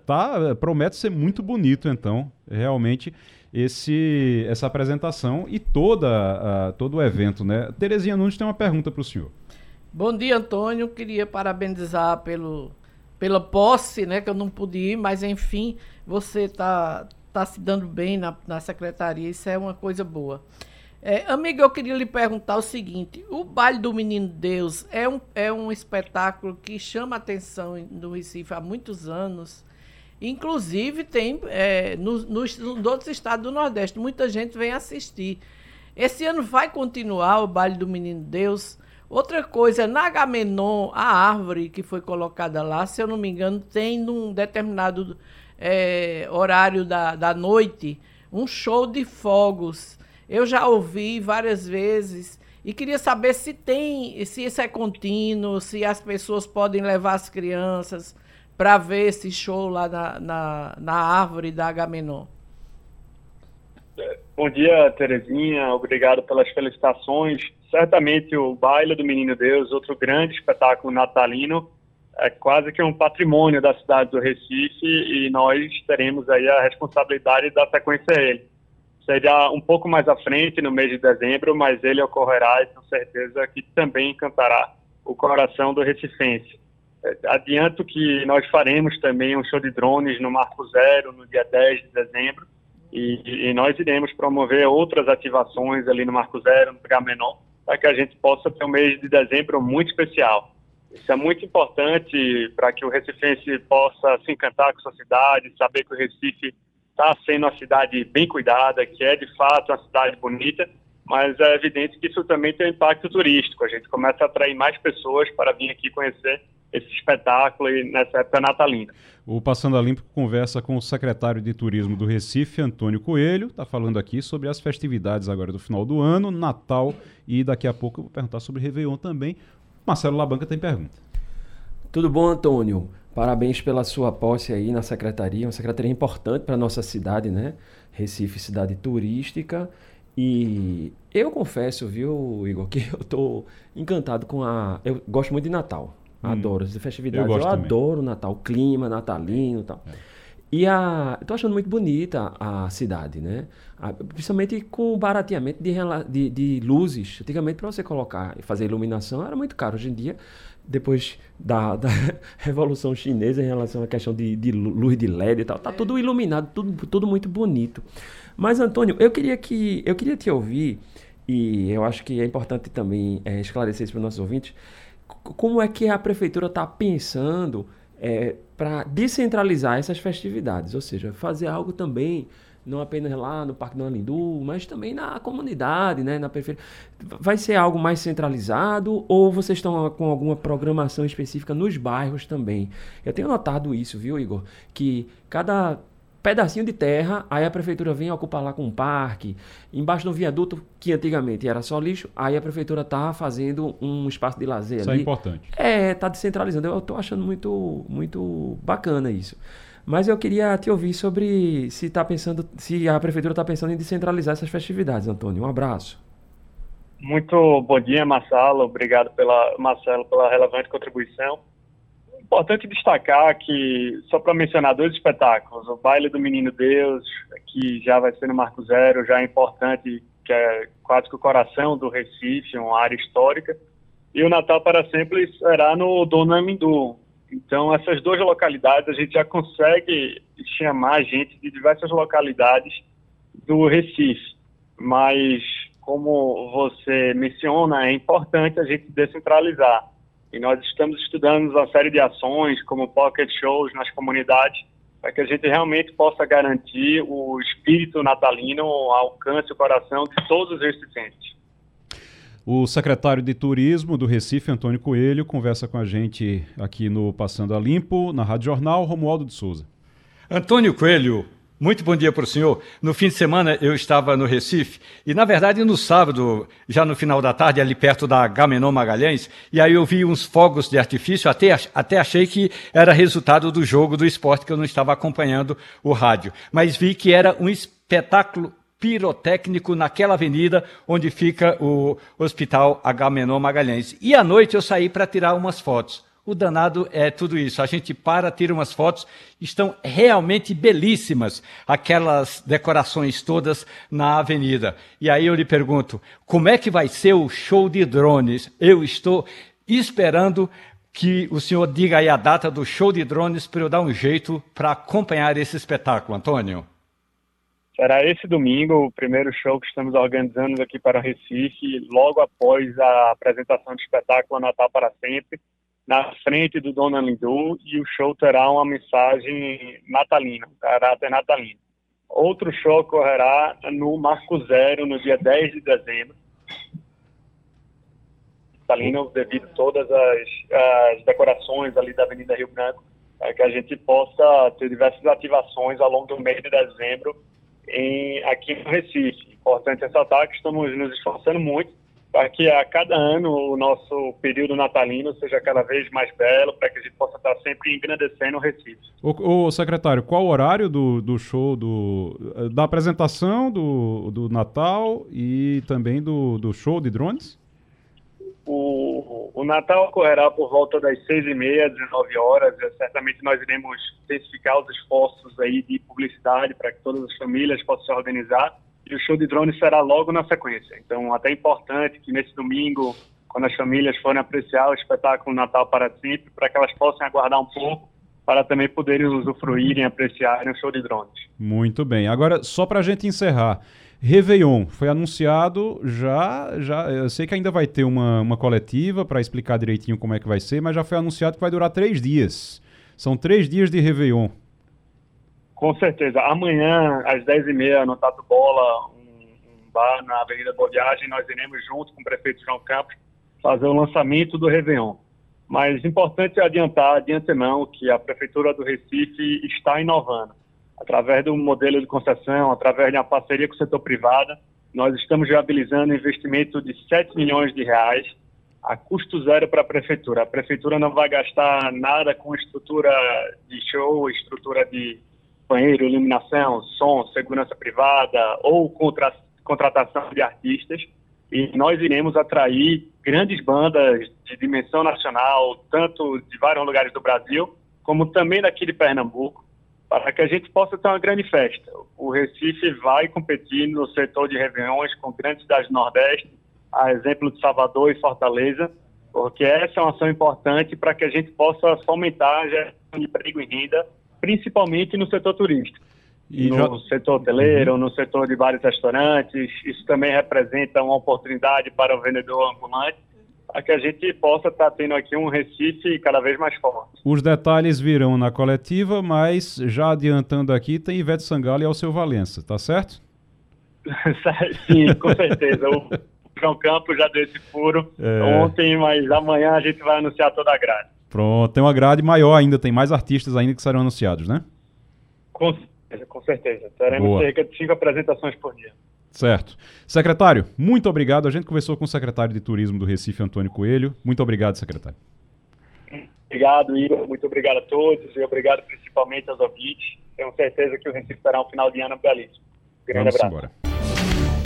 Tá, promete ser muito bonito, então. Realmente, esse, essa apresentação e toda, todo o evento, né? Terezinha Nunes tem uma pergunta para o senhor. Bom dia, Antônio. Queria parabenizar pelo, pela posse, né? Que eu não pude ir, mas enfim, você está tá se dando bem na, na secretaria. Isso é uma coisa boa. É, eu queria lhe perguntar o seguinte: o baile do Menino Deus é um, é um espetáculo que chama atenção no Recife há muitos anos. Inclusive, tem é, nos, nos, nos outros estados do Nordeste. Muita gente vem assistir. Esse ano vai continuar o baile do Menino Deus. Outra coisa, na Agamenon, a árvore que foi colocada lá, se eu não me engano, tem num determinado é, horário da, da noite um show de fogos. Eu já ouvi várias vezes e queria saber se tem, se isso é contínuo, se as pessoas podem levar as crianças para ver esse show lá na, na, na árvore da Agamenon. Bom dia, Terezinha. Obrigado pelas felicitações. Certamente o Baile do Menino Deus, outro grande espetáculo natalino, é quase que um patrimônio da cidade do Recife e nós teremos aí a responsabilidade da sequência a ele. Seria um pouco mais à frente, no mês de dezembro, mas ele ocorrerá e tenho certeza que também encantará o coração do recifense. É, adianto que nós faremos também um show de drones no Marco Zero no dia 10 de dezembro, e, e, nós iremos promover outras ativações ali no Marco Zero, no Gamenon, para que a gente possa ter um mês de dezembro muito especial. Isso é muito importante para que o recifense possa se encantar com sua cidade, saber que o Recife está sendo uma cidade bem cuidada, que é de fato uma cidade bonita, mas é evidente que isso também tem um impacto turístico. A gente começa a atrair mais pessoas para vir aqui conhecer esse espetáculo e nessa época natalina. O Passando a Limpo conversa com o secretário de Turismo do Recife, Antônio Coelho, está falando aqui sobre as festividades agora do final do ano, Natal e daqui a pouco eu vou perguntar sobre Réveillon também. Marcelo Labanca tem pergunta. Tudo bom, Antônio? Parabéns pela sua posse aí na secretaria, uma secretaria importante para a nossa cidade, né? Recife, cidade turística. E eu confesso, viu, Igor, que eu tô encantado com a. Eu gosto muito de Natal. Hum. Adoro as festividades. Eu Eu, adoro o Natal, o clima natalino e tal. E a, eu tô achando muito bonita a cidade, né? A- principalmente com o barateamento de, de, de luzes. Antigamente, para você colocar e fazer iluminação, era muito caro. Hoje em dia, depois da, da Revolução Chinesa, em relação à questão de, de lu- luz de LED e tal, tá tudo iluminado, tudo, tudo muito bonito. Mas, Antônio, eu queria que eu queria te ouvir, e eu acho que é importante também eh, esclarecer isso para os nossos ouvintes, como é que a prefeitura está pensando para descentralizar essas festividades, ou seja, fazer algo também não apenas lá no Parque do Alindu, mas também na comunidade, né, na periferia. Vai ser algo mais centralizado ou vocês estão com alguma programação específica nos bairros também? Eu tenho notado isso, viu, Igor? Que cada pedacinho de terra, aí a prefeitura vem ocupar lá com um parque, embaixo do viaduto, que antigamente era só lixo, aí a prefeitura tá fazendo um espaço de lazer Isso é ali. importante. É, tá descentralizando. Eu tô achando muito, muito bacana isso. Mas eu queria te ouvir sobre se tá pensando, se a prefeitura está pensando em descentralizar essas festividades, Antônio. Um abraço. Muito bom dia, Marcelo. Obrigado pela Marcelo pela relevante contribuição. Importante destacar que, só para mencionar dois espetáculos, o Baile do Menino Deus, que já vai ser no Marco Zero, já é importante, que é quase que o coração do Recife, uma área histórica, e o Natal para Sempre será no Dona Mindu. Então, essas duas localidades, a gente já consegue chamar gente de diversas localidades do Recife, mas como você menciona, é importante a gente descentralizar. E nós estamos estudando uma série de ações, como pocket shows nas comunidades, para que a gente realmente possa garantir o espírito natalino alcance o coração de todos os recifenses. O secretário de Turismo do Recife, Antônio Coelho, conversa com a gente aqui no Passando a Limpo, na Rádio Jornal, Romualdo de Souza. Antônio Coelho, muito bom dia para o senhor. No fim de semana eu estava no Recife e, na verdade, no sábado, já no final da tarde, ali perto da Gamenon Magalhães, e aí eu vi uns fogos de artifício, até, até achei que era resultado do jogo do esporte, que eu não estava acompanhando o rádio. Mas vi que era um espetáculo pirotécnico naquela avenida onde fica o Hospital Agamenon Magalhães. E à noite eu saí para tirar umas fotos. O danado é tudo isso. A gente para, tira umas fotos, estão realmente belíssimas aquelas decorações todas na avenida. E aí eu lhe pergunto, como é que vai ser o show de drones? Eu estou esperando que o senhor diga aí a data do show de drones para eu dar um jeito para acompanhar esse espetáculo, Antônio. Será esse domingo o primeiro show que estamos organizando aqui para Recife, logo após a apresentação do espetáculo Natal para Sempre, na frente do Dona Lindu, e o show terá uma mensagem natalina, um caráter natalino. Outro show ocorrerá no Marco Zero, no dia 10 de dezembro. Natalino, devido a todas as, as decorações ali da Avenida Rio Branco, para que a gente possa ter diversas ativações ao longo do mês de dezembro em, aqui no Recife. Importante ressaltar que estamos nos esforçando muito para que a cada ano o nosso período natalino seja cada vez mais belo, para que a gente possa estar sempre engrandecendo o Recife. Ô, ô, secretário, qual o horário do, do show, do, da apresentação do, do Natal e também do, do show de drones? O, o Natal ocorrerá por volta das seis e meia, 19 horas. E, certamente nós iremos intensificar os esforços aí de publicidade para que todas as famílias possam se organizar. E o show de drones será logo na sequência. Então, até importante que nesse domingo, quando as famílias forem apreciar o espetáculo Natal para sempre, para que elas possam aguardar um pouco para também poderem usufruírem apreciarem o show de drones. Muito bem. Agora, só para a gente encerrar, Réveillon foi anunciado já, já. Eu sei que ainda vai ter uma, uma coletiva para explicar direitinho como é que vai ser, mas já foi anunciado que vai durar três dias. São três dias de Réveillon. Com certeza. Amanhã, às 10h30, no Tatu Bola, um, um bar na Avenida Boa Viagem, nós iremos, junto com o prefeito João Campos, fazer o lançamento do Réveillon. Mas importante adiantar de antemão que a Prefeitura do Recife está inovando. Através do modelo de concessão, através de uma parceria com o setor privado, nós estamos viabilizando investimento de 7 milhões de reais a custo zero para a Prefeitura. A Prefeitura não vai gastar nada com estrutura de show, estrutura de banheiro, iluminação, som, segurança privada ou contra, contratação de artistas e nós iremos atrair grandes bandas de dimensão nacional, tanto de vários lugares do Brasil, como também daqui de Pernambuco, para que a gente possa ter uma grande festa. O Recife vai competir no setor de reuniões com grandes cidades do Nordeste, a exemplo de Salvador e Fortaleza, porque essa é uma ação importante para que a gente possa fomentar a geração de emprego e renda, principalmente no setor turístico. E no já... setor hoteleiro, uhum. no setor de vários restaurantes, isso também representa uma oportunidade para o vendedor ambulante, para que a gente possa estar tá tendo aqui um Recife cada vez mais forte. Os detalhes virão na coletiva, mas já adiantando aqui, tem Ivete Sangalo e Alceu Valença, tá certo? Sim, com certeza. O João Campos já deu esse furo é... ontem, mas amanhã a gente vai anunciar toda a grade. Pronto, tem uma grade maior ainda, tem mais artistas ainda que serão anunciados, né? Com certeza, com certeza. Teremos Boa. cerca de cinco apresentações por dia. Certo. Secretário, muito obrigado. A gente conversou com o secretário de Turismo do Recife, Antônio Coelho. Muito obrigado, secretário. Obrigado, Igor. Muito obrigado a todos e obrigado principalmente aos ouvintes. Tenho certeza que o Recife terá um final de ano belíssimo. Grande Vamos abraço. Embora.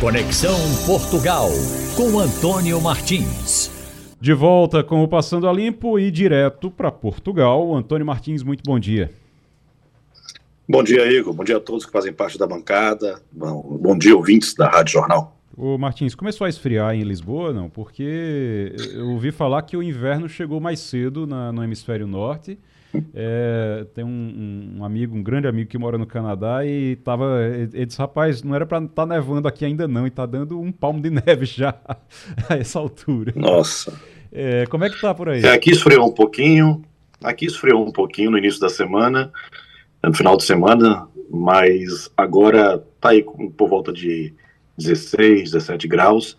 Conexão Portugal com Antônio Martins. De volta com o Passando a Limpo e direto para Portugal. Antônio Martins, muito bom dia. Bom dia, Igor. Bom dia a todos que fazem parte da bancada. Bom, bom dia, ouvintes da Rádio Jornal. Ô Martins, começou a esfriar em Lisboa, não? Porque eu ouvi falar que o inverno chegou mais cedo na, no hemisfério norte. É, tem um, um, amigo, um grande amigo que mora no Canadá e tava, ele disse, rapaz, não era para estar tá nevando aqui ainda não, e tá dando um palmo de neve já a essa altura. Nossa. É, como é que tá por aí? É, aqui esfriou um pouquinho, aqui esfriou um pouquinho no início da semana, no final de semana, mas agora tá aí por volta de 16, 17 graus,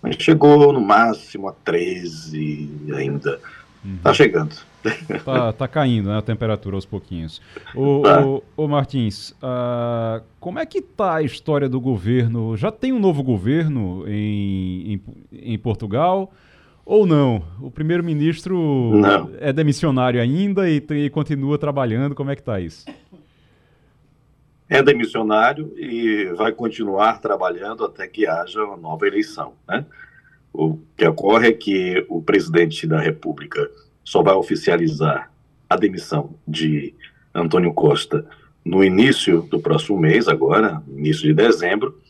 mas chegou no máximo a 13 ainda. Uhum. Tá chegando. Tá, tá caindo né, a temperatura aos pouquinhos. O, tá. o, o Martins, uh, como é que tá a história do governo? Já tem um novo governo em, em, em Portugal? Ou não? O primeiro-ministro é demissionário ainda e, e, continua trabalhando. Como é que está isso? É demissionário e vai continuar trabalhando até que haja uma nova eleição. Né? O que ocorre é que o presidente da República só vai oficializar a demissão de Antônio Costa no início do próximo mês, agora, início de dezembro.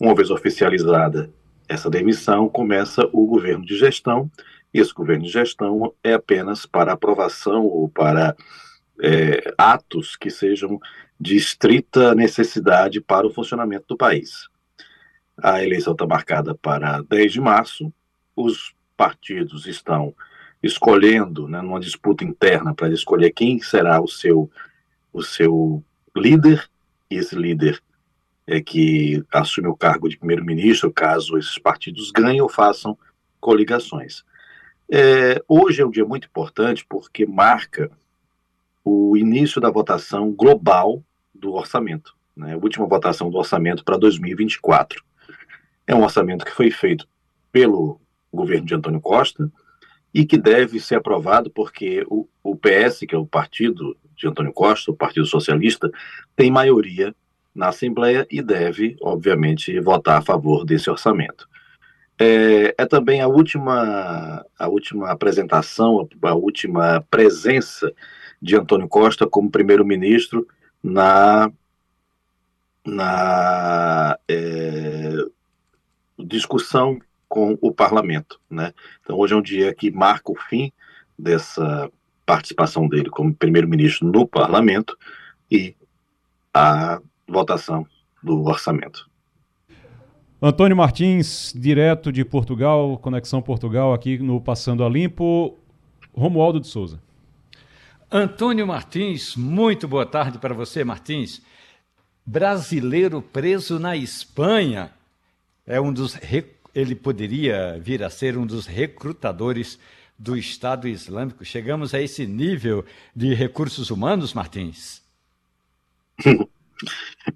Uma vez oficializada essa demissão, começa o governo de gestão. Esse governo de gestão é apenas para aprovação ou para é, atos que sejam de estrita necessidade para o funcionamento do país. A eleição está marcada para 10 de março, os partidos estão escolhendo, né, numa disputa interna para escolher quem será o seu, o seu líder, e esse líder é que assume o cargo de primeiro-ministro, caso esses partidos ganhem ou façam coligações. É, hoje é um dia muito importante porque marca o início da votação global do orçamento, né, a última votação do orçamento para 2024. É um orçamento que foi feito pelo governo de Antônio Costa, e que deve ser aprovado porque o, o PS, que é o partido de Antônio Costa, o Partido Socialista, tem maioria na Assembleia e deve, obviamente, votar a favor desse orçamento. É, é, também a última, a última apresentação, a última presença de Antônio Costa como primeiro-ministro na, na é, discussão com o parlamento, né? Então hoje é um dia que marca o fim dessa participação dele como primeiro-ministro no parlamento e a votação do orçamento. Antônio Martins, direto de Portugal, Conexão Portugal, aqui no Passando a Limpo. Romualdo de Souza. Antônio Martins, muito boa tarde para você, Martins. Brasileiro preso na Espanha é um dos ele poderia vir a ser um dos recrutadores do Estado Islâmico. Chegamos a esse nível de recursos humanos, Martins?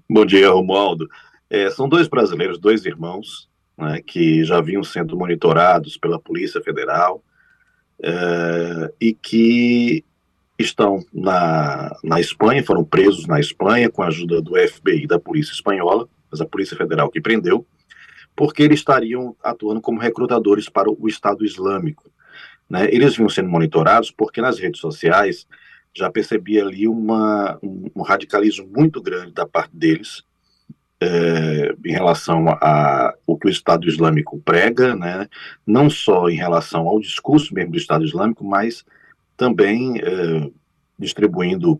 Bom dia, Romualdo. É, são dois brasileiros, dois irmãos, né, que já vinham sendo monitorados pela Polícia Federal é, e que estão na, na Espanha, foram presos na Espanha com a ajuda do FBI da Polícia Espanhola, mas a Polícia Federal que prendeu, porque eles estariam atuando como recrutadores para o Estado Islâmico. Né? Eles vinham sendo monitorados porque nas redes sociais já percebia ali uma, um, um radicalismo muito grande da parte deles é, em relação a, o que o Estado Islâmico prega, né? não só em relação ao discurso mesmo do Estado Islâmico, mas também é, distribuindo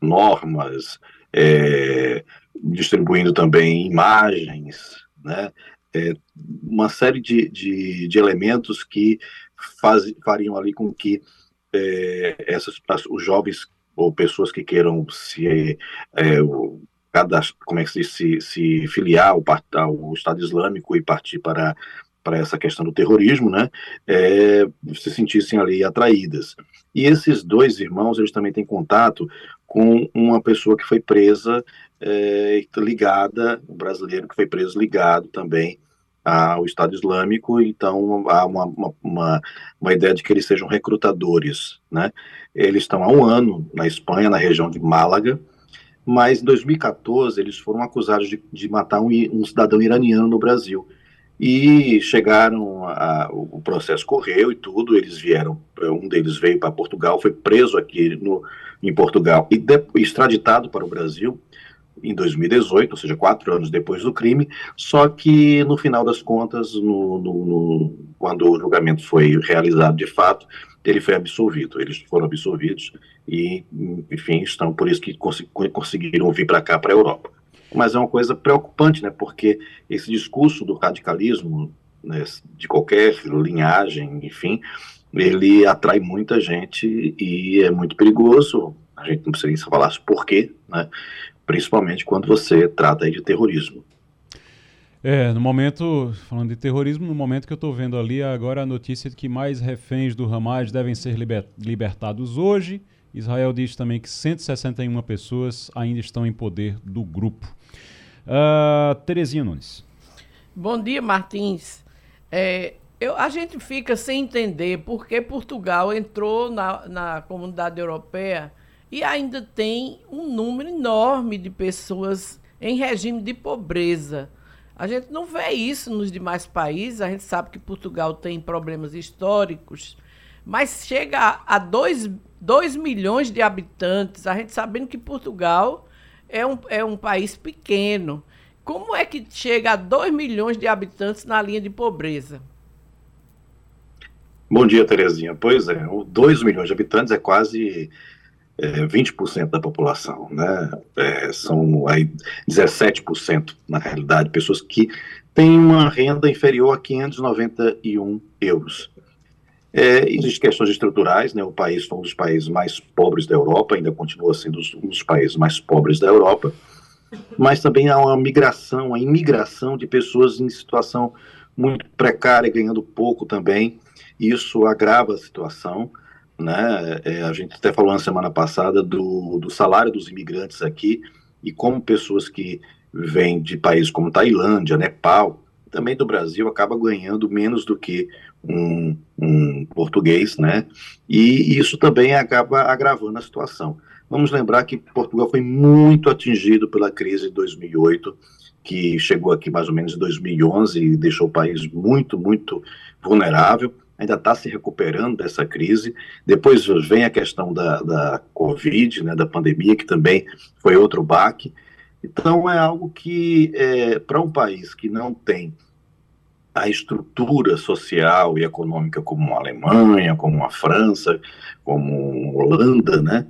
normas, é, distribuindo também imagens, né? É, uma série de, de, de elementos que faz, fariam ali com que é, essas, os jovens ou pessoas que queiram se é, como é que se se, se filiar ao, ao Estado Islâmico e partir para para essa questão do terrorismo, né, é, se sentissem ali atraídas. E esses dois irmãos, eles também têm contato com uma pessoa que foi presa, é, ligada, um brasileiro que foi preso ligado também ao Estado Islâmico, então há uma, uma, uma, uma, ideia de que eles sejam recrutadores, né? Eles estão há um ano na Espanha, na região de Málaga, mas em 2014 eles foram acusados de, de matar um, um cidadão iraniano no Brasil e chegaram, a, o processo correu e tudo, eles vieram, um deles veio para Portugal, foi preso aqui no, em Portugal e de, extraditado para o Brasil em 2018, ou seja, quatro anos depois do crime, só que no final das contas, no, no, no, quando o julgamento foi realizado de fato, ele foi absolvido, eles foram absolvidos e, enfim, estão por isso que cons conseguiram vir para cá, para a Europa mas é uma coisa preocupante, né? Porque esse discurso do radicalismo, né, de qualquer linhagem, enfim, ele atrai muita gente e é muito perigoso. A gente não precisa falar por quê, né? Principalmente quando você trata de terrorismo. É, no momento, falando de terrorismo, no momento que eu estou vendo ali agora a notícia de que mais reféns do Hamas devem ser liber libertados hoje. Israel diz também que 161 pessoas ainda estão em poder do grupo. Uh, Terezinha Nunes. Bom dia, Martins. É, eu, a gente fica sem entender por que Portugal entrou na, na comunidade europeia e ainda tem um número enorme de pessoas em regime de pobreza. A gente não vê isso nos demais países, a gente sabe que Portugal tem problemas históricos, mas chega a 2 milhões de habitantes, a gente sabendo que Portugal é um, é um país pequeno. Como é que chega a 2 milhões de habitantes na linha de pobreza? Bom dia, Terezinha. Pois é, 2 milhões de habitantes é quase é, 20% da população, né? É, são aí 17%, na realidade, pessoas que têm uma renda inferior a 591 euros. É, existem questões estruturais, né? O país foi um dos países mais pobres da Europa, ainda continua sendo um dos países mais pobres da Europa, mas também há uma migração, uma imigração de pessoas em situação muito precária, ganhando pouco também. Isso agrava a situação. Né? É, a gente até falou na semana passada do, do salário dos imigrantes aqui e como pessoas que vêm de países como Tailândia, Nepal, também do Brasil, acaba ganhando menos do que um, um português, né? E isso também acaba agravando a situação. Vamos lembrar que Portugal foi muito atingido pela crise de 2008, que chegou aqui mais ou menos em 2011 e deixou o país muito, muito vulnerável. Ainda está se recuperando dessa crise. Depois vem a questão da, da Covid, né, da pandemia, que também foi outro baque. Então, é algo que, é, para um país que não tem a estrutura social e econômica como a Alemanha, como a França, como a Holanda, né?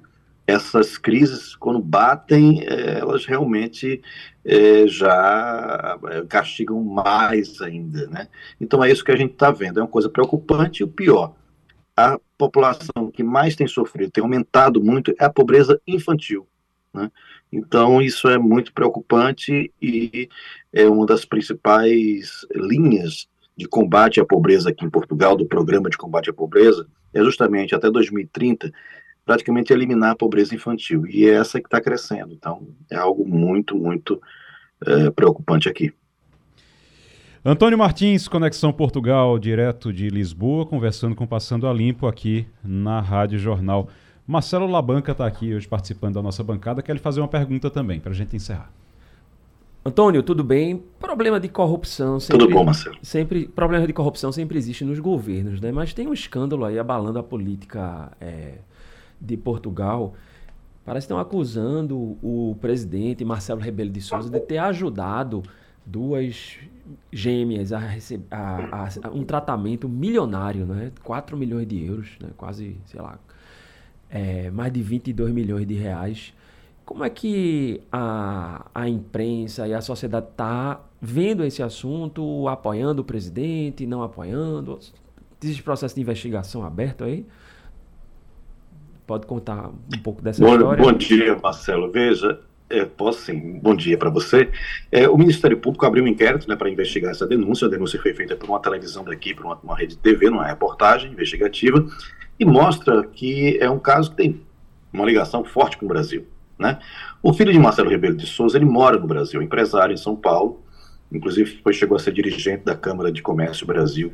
Essas crises, quando batem, eh, elas realmente é, já eh, castigam mais ainda, né? Então é isso que a gente está vendo. É uma coisa preocupante e o pior, a população que mais tem sofrido, tem aumentado muito, é a pobreza infantil. Né? Então, isso é muito preocupante e é uma das principais linhas de combate à pobreza aqui em Portugal, do programa de combate à pobreza, é justamente até 2030 praticamente eliminar a pobreza infantil. E é essa que está crescendo. Então, é algo muito, muito é, preocupante aqui. Antônio Martins, Conexão Portugal, direto de Lisboa, conversando com Passando a Limpo aqui na Rádio Jornal. Marcelo Labanca está aqui hoje participando da nossa bancada. Quer lhe fazer uma pergunta também, para a gente encerrar. Antônio, tudo bem? Problema de corrupção sempre, Tudo bom, Marcelo. Sempre, problema de corrupção sempre existe nos governos, né? Mas tem um escândalo aí abalando a política é, de Portugal. Parece que estão acusando o presidente Marcelo Rebelo de Souza de ter ajudado duas gêmeas a receber um tratamento milionário, né? 4 milhões de euros, né? quase, sei lá, é, mais de 22 milhões de reais como é que a, a imprensa e a sociedade está vendo esse assunto, apoiando o presidente, não apoiando? Existe processo de investigação aberto aí? Pode contar um pouco dessa bom, história? Bom dia, Marcelo. Veja, é, posso sim. Bom dia para você. É, o Ministério Público abriu um inquérito né, para investigar essa denúncia. A denúncia foi feita por uma televisão daqui, por uma, uma rede de TV, numa reportagem investigativa, e mostra que é um caso que tem uma ligação forte com o Brasil. Né? O filho de Marcelo Rebelo de Souza, ele mora no Brasil, empresário em São Paulo, inclusive foi, chegou a ser dirigente da Câmara de Comércio Brasil,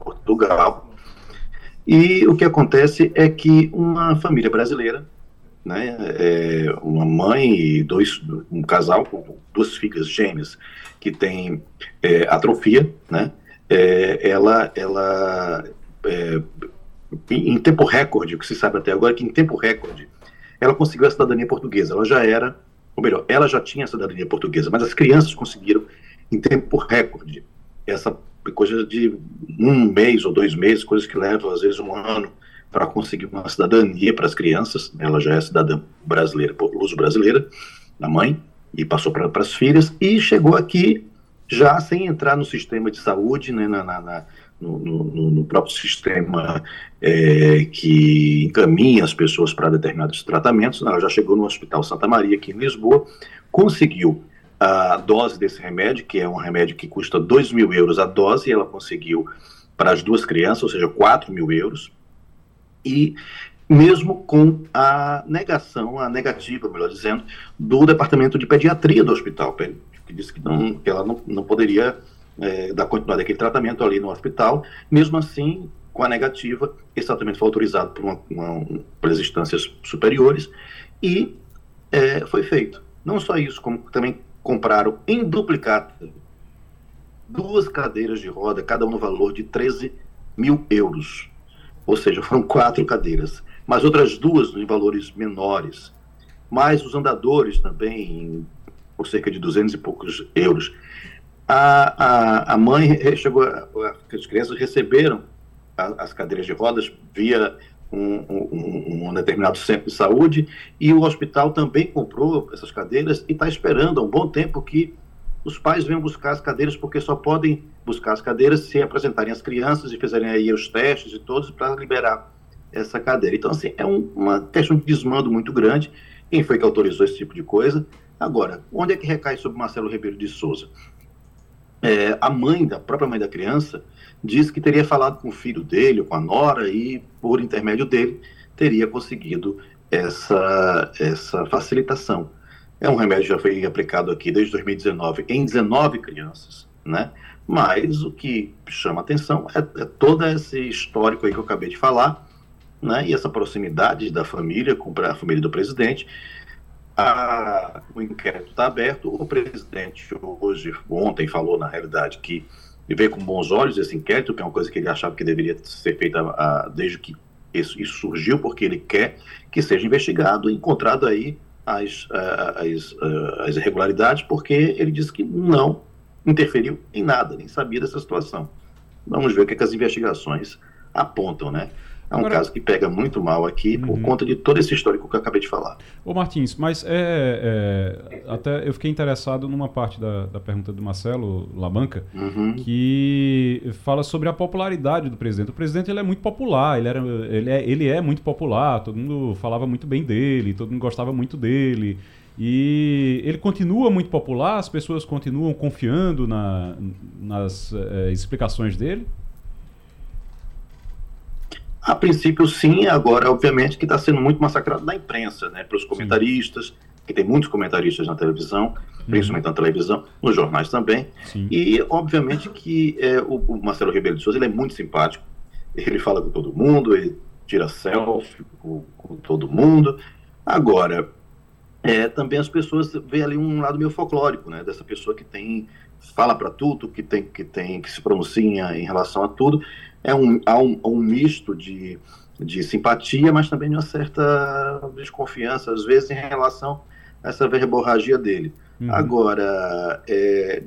Portugal. E o que acontece é que uma família brasileira, né, é uma mãe e dois, um casal com duas filhas gêmeas que tem é, atrofia, né, é, ela, ela é, em tempo recorde, o que se sabe até agora é que em tempo recorde ela conseguiu a cidadania portuguesa. Ela já era, ou melhor, ela já tinha a cidadania portuguesa, mas as crianças conseguiram em tempo recorde. Essa coisa de um mês ou dois meses, coisas que levam às vezes um ano para conseguir uma cidadania para as crianças. Ela já é cidadã brasileira, por uso brasileira, da mãe, e passou para as filhas, e chegou aqui já sem entrar no sistema de saúde, né, na, na, na no, no, no, próprio sistema é, que encaminha as pessoas para determinados tratamentos. Ela já chegou no Hospital Santa Maria, aqui em Lisboa, conseguiu a dose desse remédio, que é um remédio que custa 2 mil euros a dose, ela conseguiu para as duas crianças, ou seja, 4 mil euros. E mesmo com a negação, a negativa, melhor dizendo, do departamento de pediatria do hospital, que disse que, não, que ela não, não poderia é, da continuidade daquele tratamento ali no hospital. Mesmo assim, com a negativa, esse tratamento foi autorizado por uma, uma, pelas instâncias superiores e é, foi feito. Não só isso, como também compraram em duplicata duas cadeiras de roda, cada um no valor de 13 mil euros. Ou seja, foram quatro cadeiras, mas outras duas em valores menores. Mais os andadores também, por cerca de 200 e poucos euros a, a, a mãe chegou, a, as crianças receberam as cadeiras de rodas via um, um, um, determinado centro de saúde e o hospital também comprou essas cadeiras e está esperando há um bom tempo que os pais venham buscar as cadeiras porque só podem buscar as cadeiras se apresentarem as crianças e fizerem aí os testes e todos para liberar essa cadeira. Então, assim, é um, uma questão de desmando muito grande. Quem foi que autorizou esse tipo de coisa? Agora, onde é que recai sobre Marcelo Ribeiro de Souza? é, a mãe, da própria mãe da criança, disse que teria falado com o filho dele, com a nora, e por intermédio dele teria conseguido essa, essa facilitação. É um remédio que já foi aplicado aqui desde 2019 em 19 crianças, né? Mas o que chama atenção é, é todo esse histórico aí que eu acabei de falar, né? E essa proximidade da família com a família do presidente, a, o inquérito está aberto. O presidente hoje, ontem, falou na realidade que vê com bons olhos esse inquérito, que é uma coisa que ele achava que deveria ser feita a, desde que isso, isso, surgiu, porque ele quer que seja investigado, encontrado aí as, as, as irregularidades, porque ele disse que não interferiu em nada, nem sabia dessa situação. Vamos ver o que, é que as investigações apontam, né? É um Agora, caso que pega muito mal aqui uhum. por conta de todo esse histórico que eu acabei de falar. Ô Martins, mas é, é, até eu fiquei interessado numa parte da, da pergunta do Marcelo Labanca, uhum. que fala sobre a popularidade do presidente. O presidente ele é muito popular, ele, era, ele, é, ele é muito popular, todo mundo falava muito bem dele, todo mundo gostava muito dele. E ele continua muito popular, as pessoas continuam confiando na, nas é, explicações dele? A princípio, sim, agora, obviamente, que está sendo muito massacrado na imprensa, né, para os comentaristas, sim. que tem muitos comentaristas na televisão, uhum. principalmente na televisão, nos jornais também. Sim. E, obviamente, que é, o, o, Marcelo Ribeiro de Souza ele é muito simpático, ele fala com todo mundo, ele tira selfie com, com todo mundo. Agora, é, também as pessoas veem ali um lado meio folclórico, né? Dessa pessoa que tem fala para tudo, que tem que tem que se pronuncia em relação a tudo. É um há um, um misto de, de simpatia, mas também de uma certa desconfiança às vezes em relação a essa verborragia dele. Uhum. Agora, é,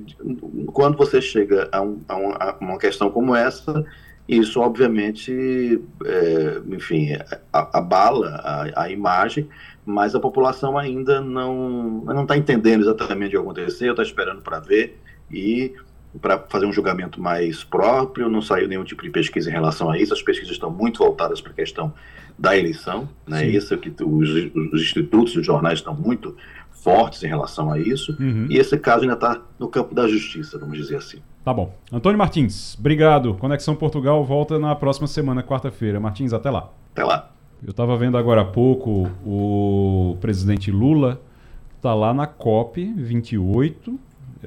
quando você chega a, um, a, um, a, uma questão como essa, isso obviamente, é, enfim, abala a, a imagem, mas a população ainda não não está entendendo exatamente o que aconteceu, está esperando para ver e para fazer um julgamento mais próprio, não saiu nenhum tipo de pesquisa em relação a isso, as pesquisas estão muito voltadas para a questão da eleição, né? Isso é que os, os institutos, os jornais estão muito fortes em relação a isso, uhum. e esse caso ainda está no campo da justiça, vamos dizer assim. Tá bom. Antônio Martins, obrigado. Conexão Portugal volta na próxima semana, quarta-feira. Martins, até lá. Até lá. Eu estava vendo agora há pouco o presidente Lula está lá na COP 28,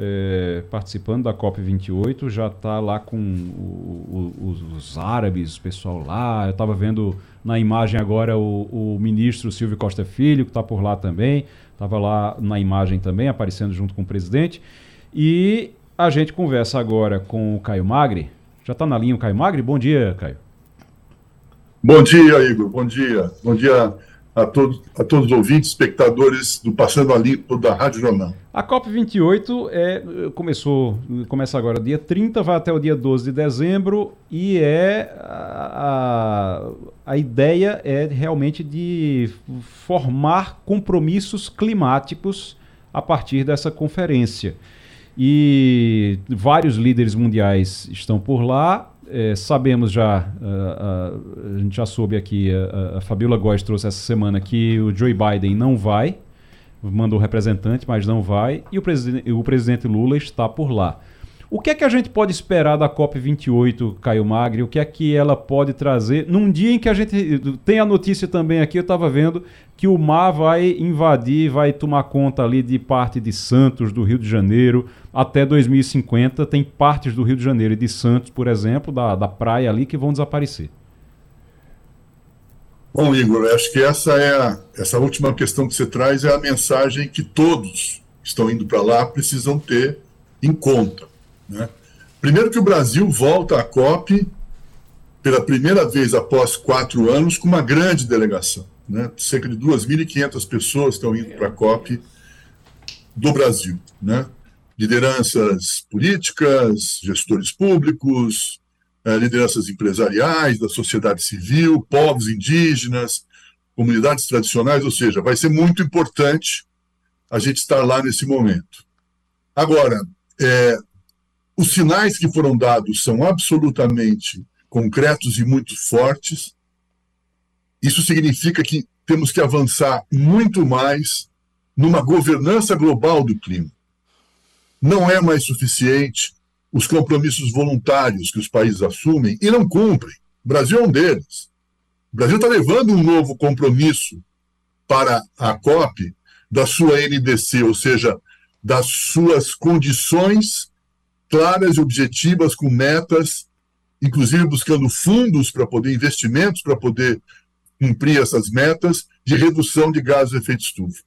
é, participando da COP 28, já está lá com o, o, os, os, árabes, o pessoal lá. Eu estava vendo na imagem agora o, o ministro Silvio Costa Filho, que está por lá também. Estava lá na imagem também, aparecendo junto com o presidente. E a gente conversa agora com o Caio Magri. Já está na linha o Caio Magri? Bom dia, Caio. Bom dia, Igor. Bom dia. Bom dia a todos, a todos os ouvintes, espectadores do Passando a Limpo da Rádio Jornal. A COP28 é, começou, começa agora dia 30, vai até o dia 12 de dezembro e é a, a ideia é realmente de formar compromissos climáticos a partir dessa conferência. E vários líderes mundiais estão por lá, é, sabemos já, a, a, a, gente já soube aqui, a, a Fabiola Góes trouxe essa semana que o Joe Biden não vai, mandou representante, mas não vai, e o, o presidente Lula está por lá. O que é que a gente pode esperar da COP28, Caio Magri? O que é que ela pode trazer num dia em que a gente tem a notícia também aqui, eu estava vendo que o mar vai invadir, vai tomar conta ali de parte de Santos, do Rio de Janeiro, até 2050. Tem partes do Rio de Janeiro e de Santos, por exemplo, da, da praia ali, que vão desaparecer. Bom, Igor, acho que essa é a, essa última questão que você traz é a mensagem que todos que estão indo para lá precisam ter em conta. Né? Primeiro que o Brasil volta à COP pela primeira vez após quatro anos com uma grande delegação. Né? Cerca de 2.500 pessoas estão indo para a COP do Brasil. Né? Lideranças políticas, gestores públicos, eh, lideranças empresariais, da sociedade civil, povos indígenas, comunidades tradicionais, ou seja, vai ser muito importante a gente estar lá nesse momento. Agora, é, os sinais que foram dados são absolutamente concretos e muito fortes. Isso significa que temos que avançar muito mais numa governança global do clima. Não é mais suficiente os compromissos voluntários que os países assumem e não cumprem. O Brasil é um deles. O Brasil está levando um novo compromisso para a COP da sua NDC, ou seja, das suas condições claras e objetivas, com metas, inclusive buscando fundos para poder, investimentos para poder cumprir essas metas de redução de gases de efeito estufa.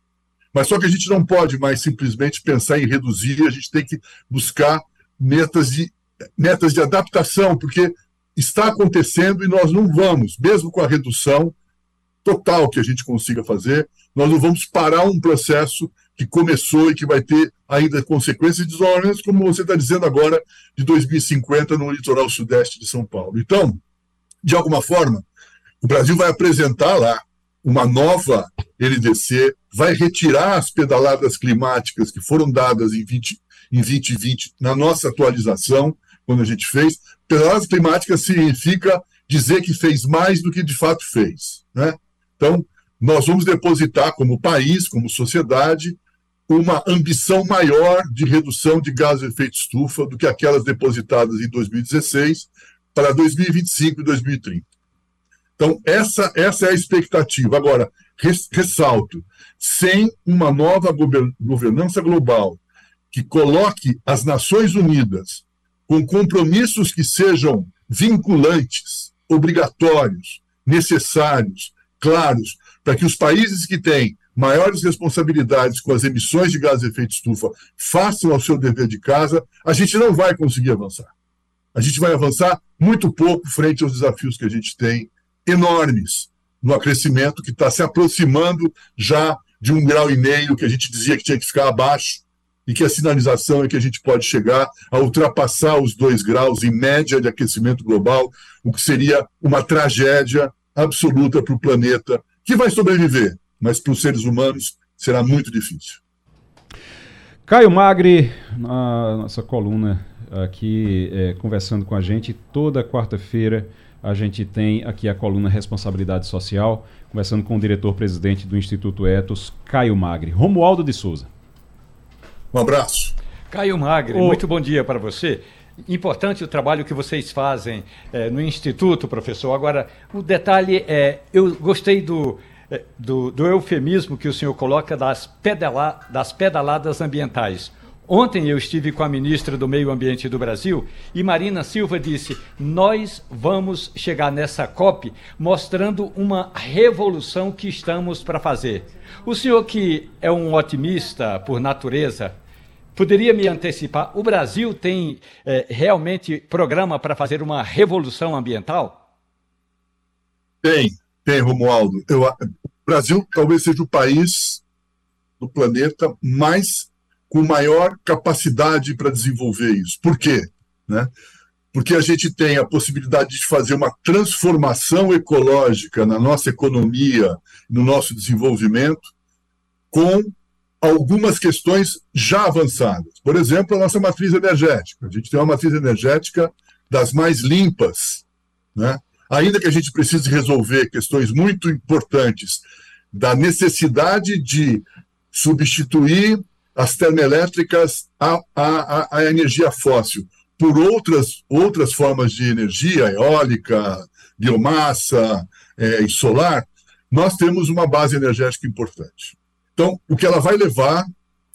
Mas só que a gente não pode mais simplesmente pensar em reduzir, a gente tem que buscar metas de, metas de adaptação, porque está acontecendo e nós não vamos, mesmo com a redução total que a gente consiga fazer, nós não vamos parar um processo que começou e que vai ter ainda consequências de como você está dizendo agora, de 2050 no litoral sudeste de São Paulo. Então, de alguma forma, o Brasil vai apresentar lá uma nova LDC, vai retirar as pedaladas climáticas que foram dadas em, 20, em 2020 na nossa atualização, quando a gente fez. Pedaladas climáticas significa dizer que fez mais do que de fato fez. Né? Então, nós vamos depositar como país, como sociedade, uma ambição maior de redução de gases de efeito estufa do que aquelas depositadas em 2016 para 2025 e 2030. Então, essa, essa é a expectativa. Agora, ressalto, sem uma nova governança global que coloque as Nações Unidas com compromissos que sejam vinculantes, obrigatórios, necessários, claros, para que os países que têm maiores responsabilidades com as emissões de gases de efeito estufa, façam ao seu dever de casa, a gente não vai conseguir avançar. A gente vai avançar muito pouco frente aos desafios que a gente tem, enormes, no aquecimento que está se aproximando já de um grau e meio que a gente dizia que tinha que ficar abaixo e que a sinalização é que a gente pode chegar a ultrapassar os dois graus em média de aquecimento global, o que seria uma tragédia absoluta para o planeta, que vai sobreviver, mas para os seres humanos será muito difícil. Caio Magri, na nossa coluna aqui, é, conversando com a gente toda quarta-feira. A gente tem aqui a coluna Responsabilidade Social, conversando com o diretor-presidente do Instituto Etos, Caio Magri. Romualdo de Souza. Um abraço. Caio Magri, o... muito bom dia para você. Importante o trabalho que vocês fazem é, no Instituto, professor. Agora, o detalhe é, eu gostei do, do, do eufemismo que o senhor coloca das, pedala, das pedaladas ambientais. Ontem eu estive com a ministra do Meio Ambiente do Brasil e Marina Silva disse: Nós vamos chegar nessa COP mostrando uma revolução que estamos para fazer. O senhor, que é um otimista por natureza, Poderia me antecipar? O Brasil tem é, realmente programa para fazer uma revolução ambiental? Tem, tem, Romualdo. Eu, o Brasil talvez seja o país do planeta mais com maior capacidade para desenvolver isso. Por quê? Né? Porque a gente tem a possibilidade de fazer uma transformação ecológica na nossa economia, no nosso desenvolvimento, com algumas questões já avançadas. Por exemplo, a nossa matriz energética. A gente tem uma matriz energética das mais limpas, né? Ainda que a gente precise resolver questões muito importantes da necessidade de substituir as termoelétricas a, a, a, energia fóssil por outras, outras formas de energia, eólica, biomassa é, e solar, nós temos uma base energética importante. Então, o que ela vai levar,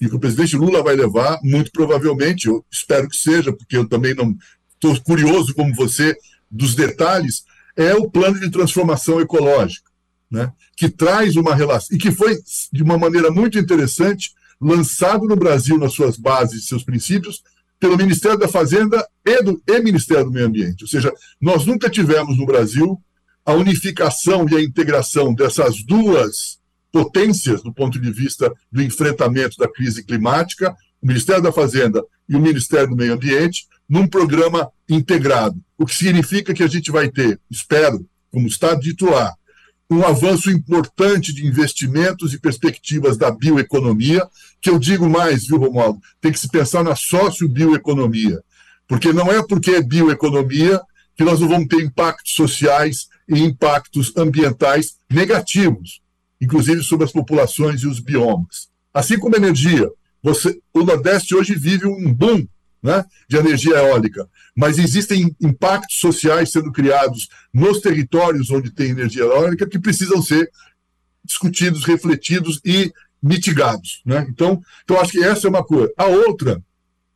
e o que o presidente Lula vai levar, muito provavelmente, eu espero que seja, porque eu também não estou curioso como você dos detalhes, é o plano de transformação ecológica, né? que traz uma relação, e que foi, de uma maneira muito interessante, lançado no Brasil nas suas bases, seus princípios, pelo Ministério da Fazenda e do e Ministério do Meio Ambiente. Ou seja, nós nunca tivemos no Brasil a unificação e a integração dessas duas potências do ponto de vista do enfrentamento da crise climática, o Ministério da Fazenda e o Ministério do Meio Ambiente, num programa integrado. O que significa que a gente vai ter, espero, como está dito lá, um avanço importante de investimentos e perspectivas da bioeconomia, que eu digo mais, viu, Romualdo? Tem que se pensar na sócio-bioeconomia. Porque não é porque é bioeconomia que nós não vamos ter impactos sociais e impactos ambientais negativos inclusive sobre as populações e os biomas. Assim como energia, você, o Nordeste hoje vive um boom né, de energia eólica, mas existem impactos sociais sendo criados nos territórios onde tem energia eólica que precisam ser discutidos, refletidos e mitigados. Né? Então, então, acho que essa é uma coisa. A outra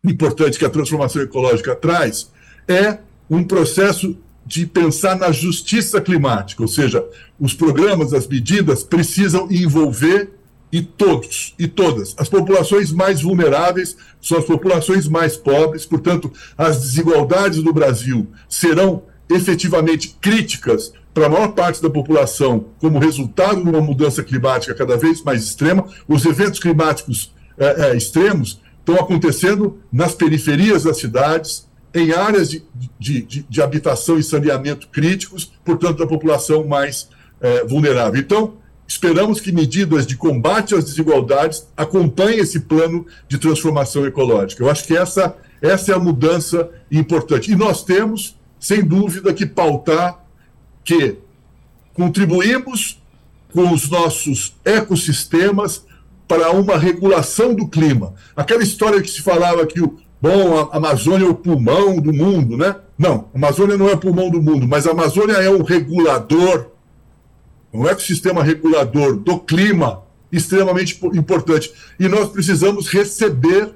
importante que a transformação ecológica traz é um processo de pensar na justiça climática, ou seja, os programas, as medidas precisam envolver e todos e todas. As populações mais vulneráveis são as populações mais pobres, portanto, as desigualdades do Brasil serão efetivamente críticas para a maior parte da população como resultado de uma mudança climática cada vez mais extrema. Os eventos climáticos é, é, extremos estão acontecendo nas periferias das cidades, em áreas de, de, de, de habitação e saneamento críticos, portanto, da população mais é, vulnerável. Então, esperamos que medidas de combate às desigualdades acompanhem esse plano de transformação ecológica. Eu acho que essa, essa é a mudança importante. E nós temos, sem dúvida, que pautar que contribuímos com os nossos ecossistemas para uma regulação do clima. Aquela história que se falava que o, bom, a Amazônia é o pulmão do mundo, né? Não, a Amazônia não é o pulmão do mundo, mas a Amazônia é um regulador, um ecossistema regulador do clima extremamente importante. E nós precisamos receber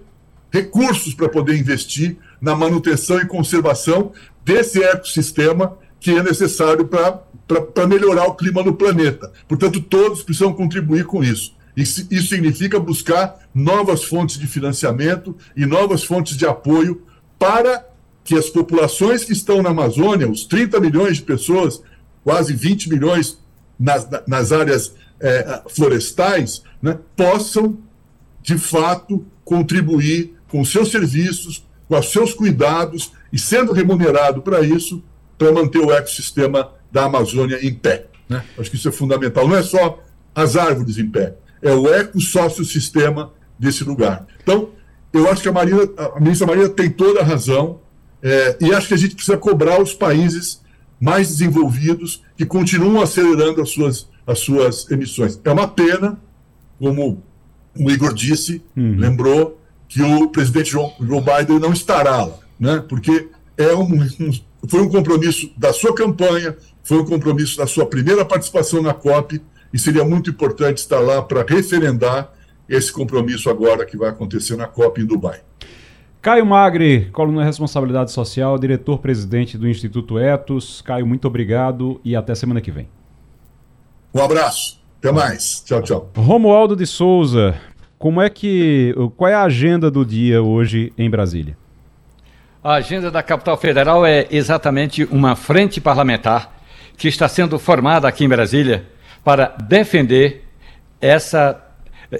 recursos para poder investir na manutenção e conservação desse ecossistema que é necessário para melhorar o clima no planeta. Portanto, todos precisam contribuir com isso. Isso, isso significa buscar novas fontes de financiamento e novas fontes de apoio para que as populações que estão na Amazônia, os 30 milhões de pessoas, quase 20 milhões nas, nas áreas é, florestais, né, possam, de fato, contribuir com seus serviços, com os seus cuidados e sendo remunerado para isso, para manter o ecossistema da Amazônia em pé. Né? Acho que isso é fundamental. Não é só as árvores em pé, é o ecossociosistema desse lugar. Então, eu acho que a, Marina, a ministra Maria tem toda a razão é, e acho que a gente precisa cobrar os países mais desenvolvidos que continuam acelerando as suas, as suas emissões. É uma pena, como o Igor disse, uhum. lembrou, que o presidente Joe Biden não estará lá, né? porque é um, um, foi um compromisso da sua campanha, foi um compromisso da sua primeira participação na COP, e seria muito importante estar lá para referendar esse compromisso agora que vai acontecer na COP em Dubai. Caio Magri, coluna Responsabilidade Social, diretor-presidente do Instituto Etos. Caio, muito obrigado e até semana que vem. Um abraço. Até mais. Tchau, tchau. Romualdo de Souza, como é que. Qual é a agenda do dia hoje em Brasília? A agenda da capital federal é exatamente uma frente parlamentar que está sendo formada aqui em Brasília para defender essa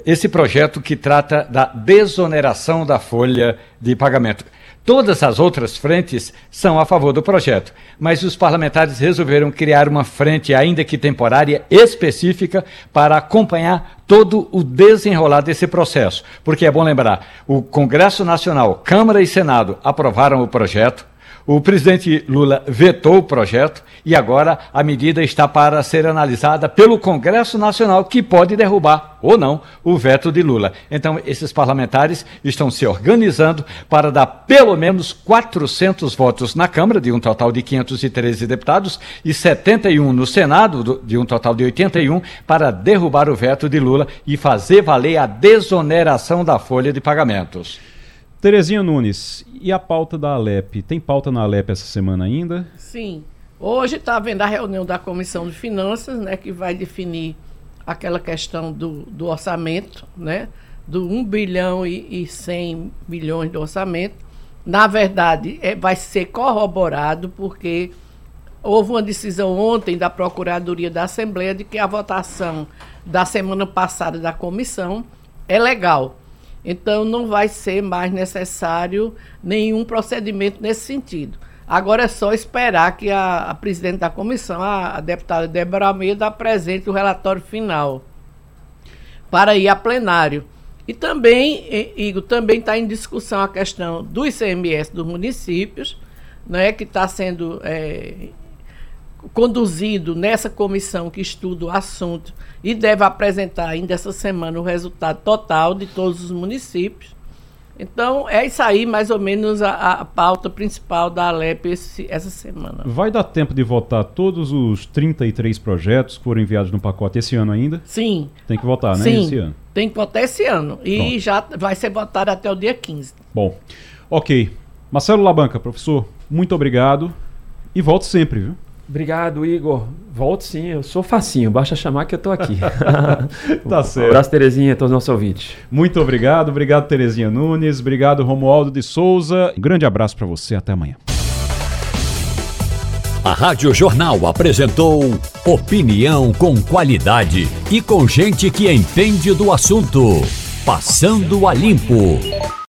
esse projeto que trata da desoneração da folha de pagamento. Todas as outras frentes são a favor do projeto, mas os parlamentares resolveram criar uma frente, ainda que temporária, específica para acompanhar todo o desenrolar desse processo. Porque é bom lembrar: o Congresso Nacional, Câmara e Senado aprovaram o projeto. O presidente Lula vetou o projeto e agora a medida está para ser analisada pelo Congresso Nacional, que pode derrubar ou não o veto de Lula. Então, esses parlamentares estão se organizando para dar pelo menos 400 votos na Câmara, de um total de 513 deputados, e 71 no Senado, de um total de 81, para derrubar o veto de Lula e fazer valer a desoneração da folha de pagamentos. Terezinha Nunes, e a pauta da Alep? Tem pauta na Alep essa semana ainda? Sim. Hoje está havendo a reunião da Comissão de Finanças, né, que vai definir aquela questão do, do orçamento, né, do 1 bilhão e, e 100 milhões de orçamento. Na verdade, é, vai ser corroborado porque houve uma decisão ontem da Procuradoria da Assembleia de que a votação da semana passada da comissão é legal. Então, não vai ser mais necessário nenhum procedimento nesse sentido. Agora é só esperar que a, a presidente da comissão, a, a deputada Débora Almeida, apresente o relatório final para ir a plenário. E também, Igor, também está em discussão a questão do ICMS dos municípios, né, que está sendo é, conduzido nessa comissão que estuda o assunto e deve apresentar ainda essa semana o resultado total de todos os municípios. Então, é isso aí, mais ou menos, a, a pauta principal da Alep esse, essa semana. Vai dar tempo de votar todos os 33 projetos que foram enviados no pacote esse ano ainda? Sim. Tem que votar, né? Sim, esse ano. Tem que votar esse ano. E Pronto. já vai ser votado até o dia 15. Bom, ok. Marcelo Labanca, professor, muito obrigado. E volte sempre, viu? Obrigado, Igor. Volte sim, eu sou facinho, basta chamar que eu estou aqui. tá certo. Um abraço, Terezinha, a todos os nossos ouvintes. Muito obrigado, obrigado, Terezinha Nunes, obrigado, Romualdo de Souza. Um grande abraço para você, até amanhã. A Rádio Jornal apresentou opinião com qualidade e com gente que entende do assunto. Passando a limpo.